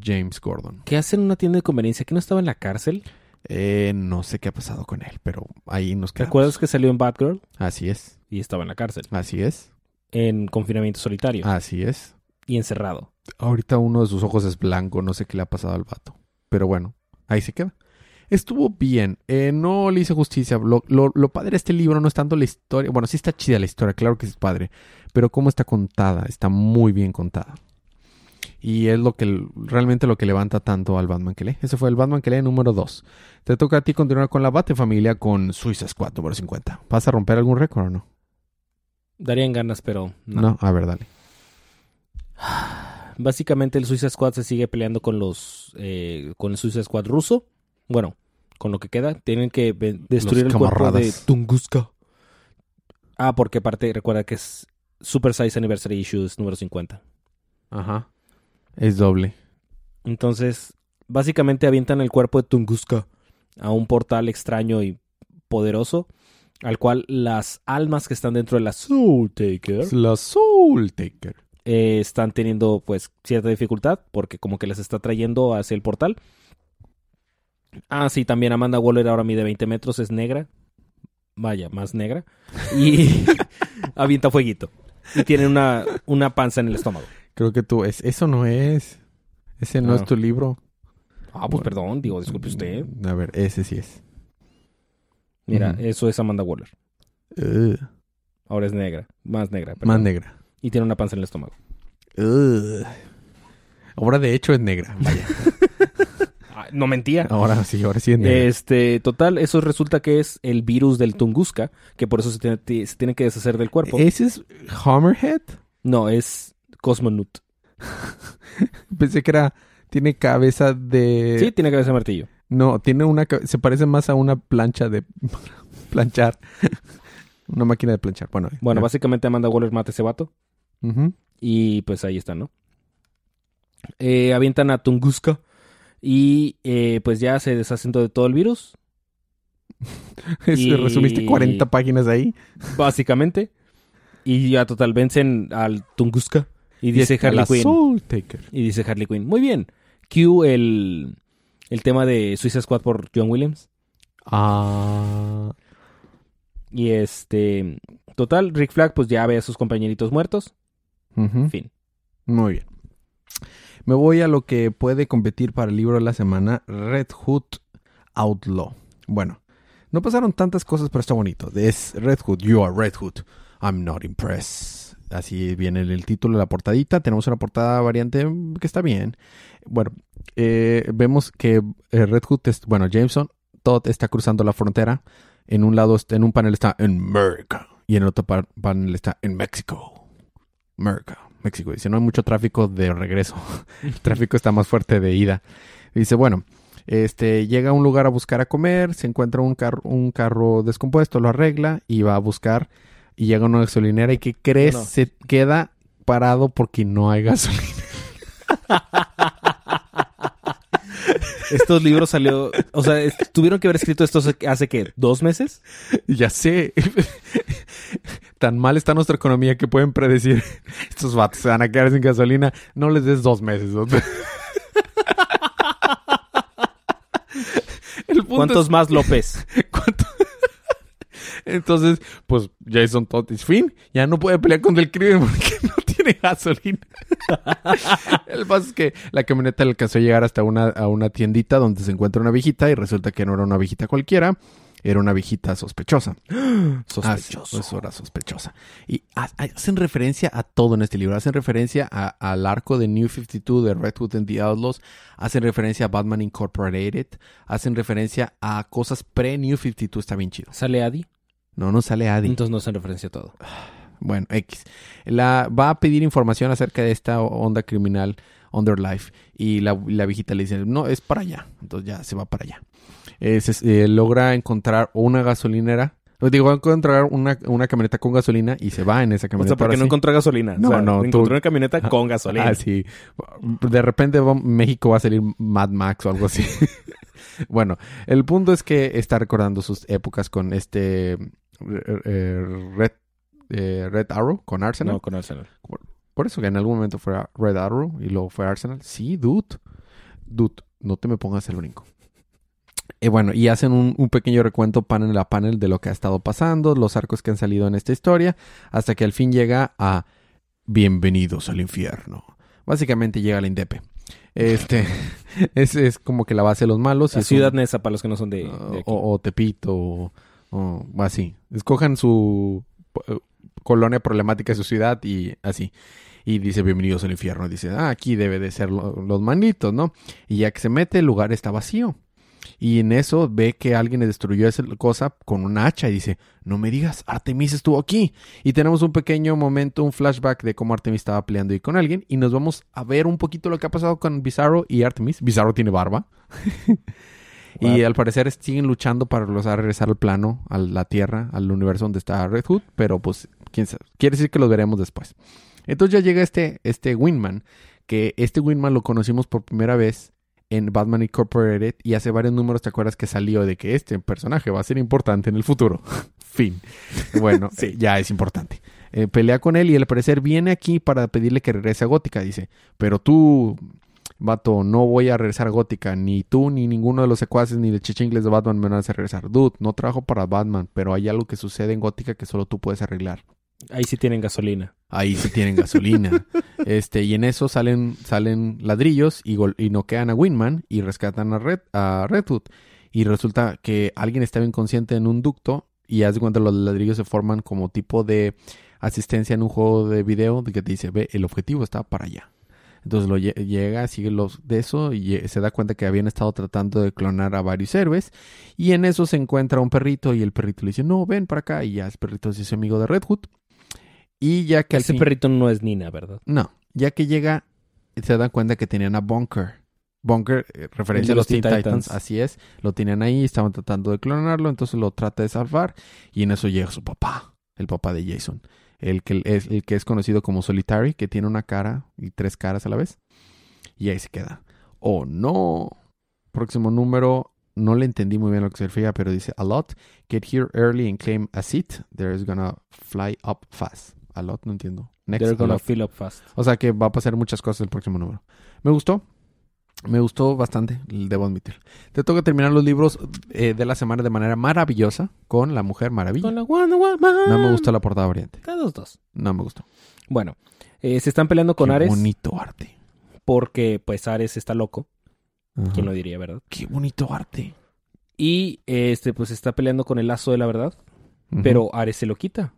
James Gordon. ¿Qué hace en una tienda de conveniencia? ¿Que no estaba en la cárcel? Eh, no sé qué ha pasado con él, pero ahí nos ¿Te quedamos. acuerdas que salió en Batgirl? Así es, Y estaba en la cárcel. así es, En confinamiento solitario. así es. Y encerrado. Ahorita uno de sus ojos es blanco, no sé qué le ha pasado al vato. Pero bueno, ahí se queda. Estuvo bien, eh, no le hice justicia. Lo, lo- lo padre de este libro no es tanto la historia. Bueno, sí está chida la historia, claro que es padre. Pero cómo está contada, está muy bien contada. Y es lo que realmente lo que levanta tanto al Batman que lee. Ese fue el Batman que lee número 2. Te toca a ti continuar con la Bate Familia con Suiza Squad número 50. ¿Vas a romper algún récord o no? Darían ganas, pero no. No, a ver, dale. <sighs> Básicamente el Suicide Squad se sigue peleando con los eh, con el Suicide Squad ruso. Bueno, con lo que queda. Tienen que destruir Los el cuerpo de. Tunguska. Ah, porque aparte recuerda que es Super Size Anniversary Issues número 50. Ajá. Es doble. Entonces, básicamente avientan el cuerpo de Tunguska a un portal extraño y poderoso, al cual las almas que están dentro de la Soul Taker la Soul Taker. eh, están teniendo pues cierta dificultad porque como que les está trayendo hacia el portal. Ah, sí, también Amanda Waller ahora mide 20 metros, es negra. Vaya, más negra. Y <laughs> avienta fueguito. Y tiene una, una panza en el estómago. Creo que tú es eso no es. Ese no Ah. es tu libro. Ah, pues perdón, digo, disculpe usted. A ver, ese sí es. Mira, eso es Amanda Waller. Ahora es negra, más negra. perdón. más negra. Y tiene una panza en el estómago. Ahora de hecho es negra. Vaya. <laughs> Ah, no mentía. Ahora sí, ahora sí es negra. Este, total, eso resulta que es el virus del Tunguska, que por eso se tiene, ti- se tiene que deshacer del cuerpo. ¿Ese es Hammerhead? No, es Cosmonaut. <laughs> Pensé que era tiene cabeza de Sí, tiene cabeza de martillo. No, tiene una se parece más a una plancha de <laughs> planchar. <laughs> una máquina de planchar. Bueno, Bueno, ya. básicamente Amanda Waller mata a ese vato. Y pues ahí está, ¿no? Eh, avientan a Tunguska. Y eh, pues ya se deshacen de todo el virus. Es- Y- Resumiste 40 páginas ahí. Básicamente. Y ya total vencen al Tunguska. Y dice Harley Quinn. Soul Taker. Y dice Harley Quinn. Muy bien. Cue el, el tema de Suicide Squad por John Williams. Ah, Y este. Total, Rick Flag pues ya ve a sus compañeritos muertos. ujú. Fin. Muy bien. Me voy a lo que puede competir para el libro de la semana, Red Hood Outlaw. Bueno, no pasaron tantas cosas, pero está bonito. Es Red Hood, you are Red Hood. I'm not impressed. Así viene el, título la portadita. Tenemos una portada variante mm, que está bien. Bueno, eh, vemos que eh, Red Hood, es- bueno, Jameson, Todd está cruzando la frontera. En un lado, en un panel está en America y en el otro pa- panel está en México. America, México. Dice, no hay mucho tráfico de regreso. <laughs> El tráfico está más fuerte de ida. Dice, bueno, este llega a un lugar a buscar a comer, se encuentra un un carro descompuesto, lo arregla y va a buscar y llega una gasolinera y ¿qué crees? No. Se queda parado porque no hay gasolina. Estos libros salió. O sea, tuvieron que haber escrito esto hace, que dos meses. ya sé. Tan mal está nuestra economía que pueden predecir estos vatos se van a quedar sin gasolina. No les des dos meses. ¿no? <laughs> El punto ¿Cuántos más López? <laughs> ¿Cuánto? Entonces, pues Jason Todd es fin. Ya no puede pelear contra el crimen <laughs> porque no tiene gasolina. <laughs> el paso es que la camioneta le alcanzó a llegar hasta una, a una tiendita donde se encuentra una viejita y resulta que no era una viejita cualquiera. Era una viejita sospechosa. <gasps> Sospechoso. Eso era sospechosa. Y ha- hacen referencia a todo en este libro. Hacen referencia a- al arco de New 52 de Red Hood and the Outlaws. Hacen referencia a Batman Incorporated. Hacen referencia a cosas pre-New 52. Está bien chido. ¿Sale Adi? No, no sale Adi. Entonces no se referencia a todo. Bueno, X. La, va a pedir información acerca de esta onda criminal Underlife. Y la, la viejita le dice, no, es para allá. Entonces ya se va para allá. Eh, se- eh, logra encontrar una gasolinera. Pues Digo, va a encontrar una, una camioneta con gasolina y se va en esa O camioneta. sea, porque no sí. encontró gasolina. No, o sea, no, tú- encontró una camioneta con gasolina. Ah, sí. De repente va- México va a salir Mad Max o algo así. <laughs> bueno, el punto es que está recordando sus épocas con este Red, eh, Red Arrow, con Arsenal. No, con Arsenal. Por eso que en algún momento fue Red Arrow y luego fue Arsenal. Sí, dude. Dude, no te me pongas el brinco. Y bueno, y hacen un, un pequeño recuento panel a panel de lo que ha estado pasando, los arcos que han salido en esta historia, hasta que al fin llega a Bienvenidos al infierno. Básicamente llega la Indepe. Este <laughs> es, es como que la base de los malos. y La es un- ciudad Nesa para los que no son de, de o, o Tepito o, o así. Escojan su eh, colonia problemática de su ciudad y así. Y dice, bienvenidos al infierno. Dice, ah, aquí debe de ser lo- los manitos, ¿no? Y ya que se mete, el lugar está vacío. Y en eso ve que alguien le destruyó esa cosa con un hacha y dice, no me digas, Artemis estuvo aquí. Y tenemos un pequeño momento, un flashback de cómo Artemis estaba peleando ahí con alguien. Y nos vamos a ver un poquito lo que ha pasado con Bizarro y Artemis. Bizarro tiene barba. <laughs> y al parecer siguen luchando para lograr regresar al plano, a la Tierra, al universo donde está Red Hood. Pero pues, quién sabe. Quiere decir que los veremos después. Entonces ya llega este, este Wingman. Que este Wingman lo conocimos por primera vez en Batman Incorporated y hace varios números te acuerdas que salió de que este personaje va a ser importante en el futuro. <laughs> fin. Bueno, <laughs> Sí. eh, ya es importante. Eh, pelea con él y al parecer viene aquí para pedirle que regrese a Gótica. Dice, pero tú, vato, no voy a regresar a Gótica. Ni tú, ni ninguno de los secuaces, ni de chichingles de Batman me van a hacer regresar. Dude, no trabajo para Batman, pero hay algo que sucede en Gótica que solo tú puedes arreglar. Ahí sí tienen gasolina. Ahí sí tienen gasolina. <laughs> este, y en eso salen, salen ladrillos y, gol- y noquean a Winman y rescatan a Red, a Red Hood. Y resulta que alguien estaba inconsciente en un ducto y haz de cuenta los ladrillos se forman como tipo de asistencia en un juego de video de que te dice, ve, el objetivo está para allá. Entonces lo lle- llega, sigue los de eso y se da cuenta que habían estado tratando de clonar a varios héroes. Y en eso se encuentra un perrito y el perrito le dice, no, ven para acá. Y ya el perrito se hizo amigo de Red Hood. Y ya que Ese fin- perrito no es Nina, ¿verdad? no, ya que llega, se dan cuenta que tenían a Bunker. Bunker, eh, referencia a los Teen Titans. Titans. así es. Lo tenían ahí, estaban tratando de clonarlo, entonces lo trata de salvar. Y en eso llega su papá, el papá de Jason. El que es, el que es conocido como Solitary, que tiene una cara y tres caras a la vez. Y ahí se queda. Oh, no. Próximo número. No le entendí muy bien lo que se refiere, pero dice a lot. Get here early and claim a seat. There's gonna fly up fast. A lot, no entiendo. Next, They're gonna fill up fast. O sea que va a pasar muchas cosas el próximo número. Me gustó. Me gustó bastante, debo admitir. Te toca terminar los libros eh, de la semana de manera maravillosa con La Mujer Maravilla. Con la Wonder Woman. No me gustó la portada brillante. Cada dos, dos. No me gustó. Bueno, eh, se están peleando con Qué Ares bonito arte. porque pues Ares está loco. Ajá. ¿Quién lo diría, verdad? Qué bonito arte. Y este pues está peleando con el lazo de la verdad, pero Ares se lo quita.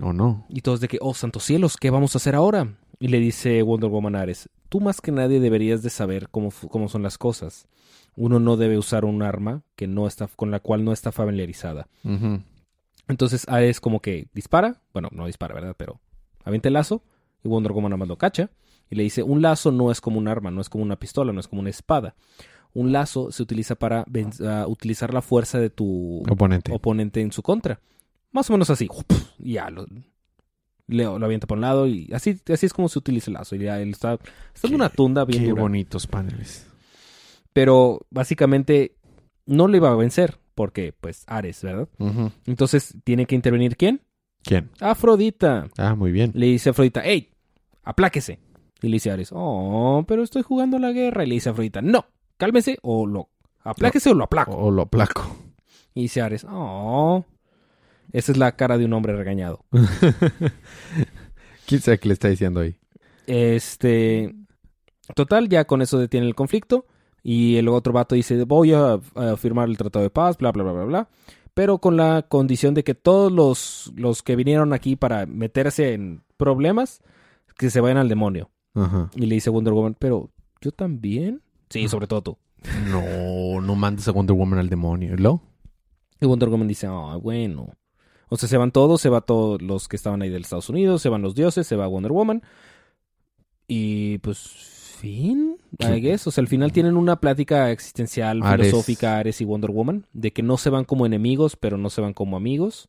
O no. Y todos de que, oh, santos cielos, ¿qué vamos a hacer ahora? Y le dice Wonder Woman Ares, tú más que nadie deberías de saber cómo, cómo son las cosas. Uno no debe usar un arma que no está, con la cual no está familiarizada. Entonces Ares como que dispara, bueno, no dispara, ¿verdad? Pero avienta el lazo y Wonder Woman nada más lo cacha y le dice, un lazo no es como un arma, no es como una pistola, no es como una espada. Un lazo se utiliza para ah, utilizar la fuerza de tu Oponente. oponente en su contra. Más o menos así. Ya lo, le- lo avienta por un lado y así, así es como se utiliza el lazo. Y ya él está, está en una tunda bien Qué dura. bonitos paneles. Pero básicamente no le iba a vencer porque pues Ares, ¿verdad? Entonces tiene que intervenir ¿quién? ¿Quién? Afrodita. Ah, muy bien. Le dice a Afrodita, ¡Ey! ¡Apláquese! Y le dice a Ares, ¡Oh, pero estoy jugando la guerra! Y le dice a Afrodita, ¡No! Cálmese o lo... Apláquese o lo aplaco. O lo aplaco. Y dice Ares, ¡Oh! Esa es la cara de un hombre regañado. <laughs> ¿Quién sabe qué le está diciendo ahí? Este. Total, ya con eso detiene el conflicto. Y el otro vato dice: Voy a, a firmar el tratado de paz, bla, bla, bla, bla, bla. Pero con la condición de que todos los, los que vinieron aquí para meterse en problemas, que se vayan al demonio. Ajá. Y le dice Wonder Woman: Pero, ¿yo también? Sí, sobre todo tú. No, no mandes a Wonder Woman al demonio. ¿Lo? Y Wonder Woman dice: Ah, bueno. O sea, se van todos, se va todos los que estaban ahí del Estados Unidos, se van los dioses, se va Wonder Woman. Y pues, fin, I guess. O sea, al final tienen una plática existencial, Ares. filosófica, Ares y Wonder Woman, de que no se van como enemigos, pero no se van como amigos.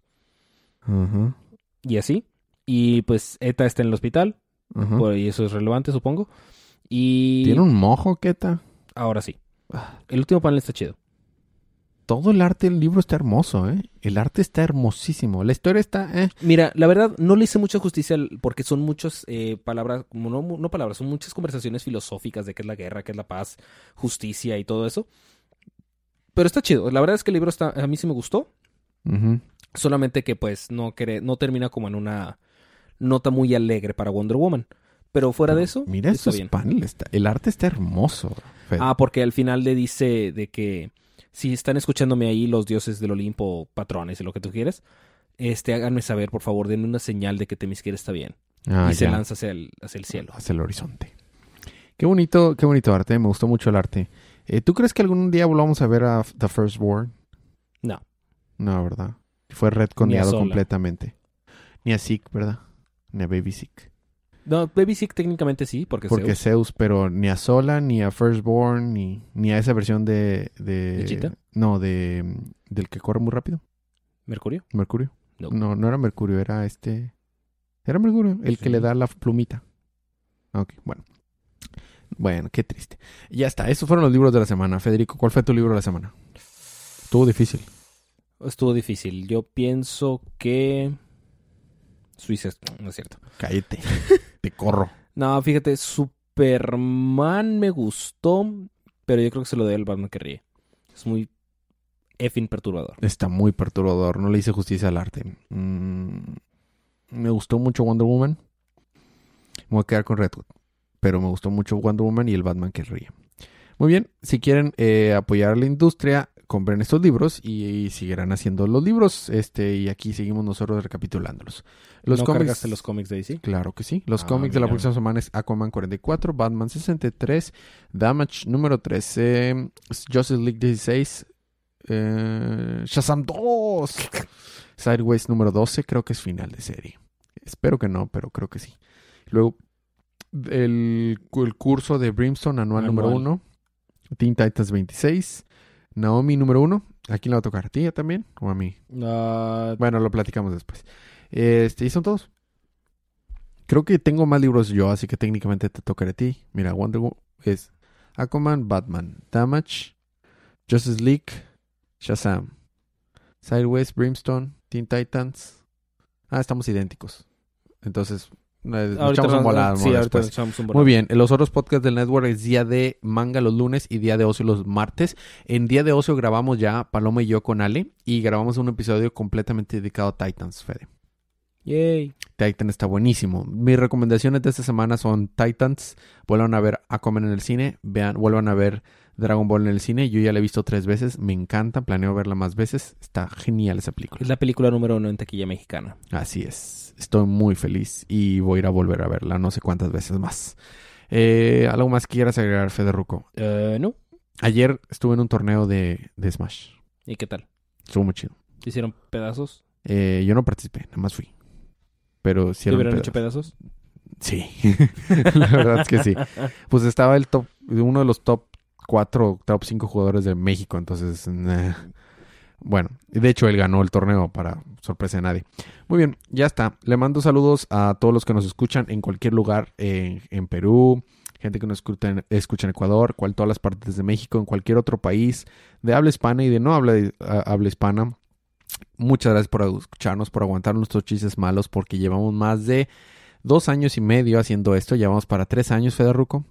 Y así. Y pues Eta está en el hospital, por- y eso es relevante, supongo. Y Tiene un mojo, Keta. ahora sí. El último panel está chido. Todo el arte del libro está hermoso, ¿eh? El arte está hermosísimo. La historia está, ¿eh? Mira, la verdad no le hice mucha justicia porque son muchas eh, palabras, como no, no palabras, son muchas conversaciones filosóficas de qué es la guerra, qué es la paz, justicia y todo eso. Pero está chido. La verdad es que el libro está, a mí sí me gustó. Solamente que pues no, cre- no termina como en una nota muy alegre para Wonder Woman. Pero fuera de eso, Mira está estos bien. paneles. está- el arte está hermoso. Fede. Ah, porque al final le dice de que si están escuchándome ahí los dioses del Olimpo, patrones y lo que tú quieras, este, háganme saber, por favor, denme una señal de que Temisquera está bien. Ah, y se lanza hacia el, hacia el cielo. Hacia el horizonte. Qué bonito, qué bonito arte. Me gustó mucho el arte. Eh, ¿Tú crees que algún día volvamos a ver a The Firstborn? No. No, ¿verdad? Fue redconeado Sola. completamente. Ni a Zeke, ¿verdad? Ni a Baby Zeke. No, Baby Sick técnicamente sí, porque, Porque Zeus. Zeus, pero ni a Sola, ni a Firstborn, ni, ni a esa versión de... de ¿De Cheetah? No, de... Del que corre muy rápido. Mercurio. Mercurio. No. No, no era Mercurio, era este... Era Mercurio, el que le da la plumita. Ok, bueno. Bueno, qué triste. Ya está, esos fueron los libros de la semana. Federico, ¿cuál fue tu libro de la semana? Estuvo difícil. Estuvo difícil. Yo pienso que... Suiza, no es cierto. Cállate. <laughs> Te corro. No, fíjate, Superman me gustó, pero yo creo que se lo doy al Batman que ríe. Es muy effing perturbador. Está muy perturbador. No le hice justicia al arte. Mm, me gustó mucho Wonder Woman. Me voy a quedar con Redwood. Pero me gustó mucho Wonder Woman y el Batman que ríe. Muy bien. Si quieren eh, apoyar a la industria, compren estos libros y, y seguirán haciendo los libros. Este, y aquí seguimos nosotros recapitulándolos. Los ¿No cómics. cargaste los cómics de DC? Claro que sí. Los Ah, cómics de la próxima semana es Aquaman 44, Batman 63, Damage número 13, Justice League 16, eh, Shazam 2, Sideways número 12, creo que es final de serie. Espero que no, pero creo que sí. Luego, el, el curso de Brimstone anual, número Anual. 1, Teen Titans 26, Naomi número 1. ¿A quién le va a tocar? ¿A ti también o a mí? Bueno, lo platicamos después. Este, y son todos. Creo que tengo más libros yo, así que técnicamente te tocaré a ti. Mira, Wonder Woman es Aquaman, Batman, Damage, Justice League, Shazam, Sideways, Brimstone, Teen Titans. Ah, estamos idénticos. Entonces, echamos un volado sí, ahorita después. echamos un volado. Muy bien, los otros podcasts del network es día de manga los lunes y día de ocio los martes. En día de ocio grabamos ya Paloma y yo con Ale y grabamos un episodio completamente dedicado a Titans, Fede. Yay. Titan está buenísimo. Mis recomendaciones de esta semana son Titans, vuelvan a ver Aquaman en el cine, vean, vuelvan a ver Dragon Ball en el cine. Yo ya la he visto tres veces, me encanta, planeo verla más veces. Está genial esa película. Es la película número uno en taquilla mexicana. Así es. Estoy muy feliz y voy a ir a volver a verla no sé cuántas veces más. Eh, ¿Algo más quieras agregar, Federuco? Eh, no. Ayer estuve en un torneo de, de Smash. ¿Y qué tal? Estuvo muy chido. ¿Te hicieron pedazos? Eh, yo no participé, nada más fui. Pero sí ¿Te eran hubieran pedazos. hecho pedazos? Sí, <laughs> la verdad es que sí. <laughs> Pues estaba el top, uno de los top 4, top 5 jugadores de México, entonces, nah. Bueno, y de hecho él ganó el torneo para sorpresa de nadie. Muy bien, ya está. Le mando saludos a todos los que nos escuchan en cualquier lugar, en, en Perú, gente que nos escucha en, escucha en Ecuador, cual todas las partes de México, en cualquier otro país de habla hispana y de no habla, habla hispana. Muchas gracias por escucharnos, por aguantar nuestros chistes malos, porque llevamos más de dos años y medio haciendo esto. Ya vamos para tres años, Federruco.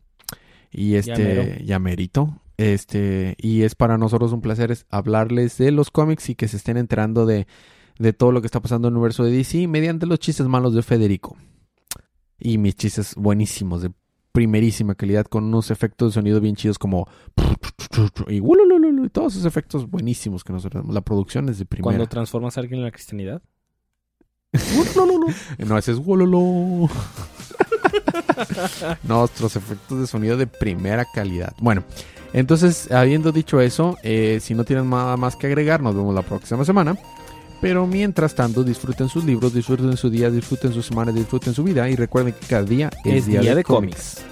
Y este, mero. ya merito. Este, y es para nosotros un placer es hablarles de los cómics y que se estén enterando de, de todo lo que está pasando en el universo de DC mediante los chistes malos de Federico. Y mis chistes buenísimos, de primerísima calidad, con unos efectos de sonido bien chidos como y, todos esos efectos buenísimos que nosotros damos. La producción es de primera. Cuando transformas a alguien en la cristianidad. <laughs> No, ese es. <laughs> Nuestros efectos de sonido de primera calidad. Bueno, entonces, habiendo dicho eso, eh, si no tienen nada más que agregar, nos vemos la próxima semana. Pero mientras tanto, disfruten sus libros, disfruten su día, disfruten su semana, disfruten su vida y recuerden que cada día Es, día, de, cómics.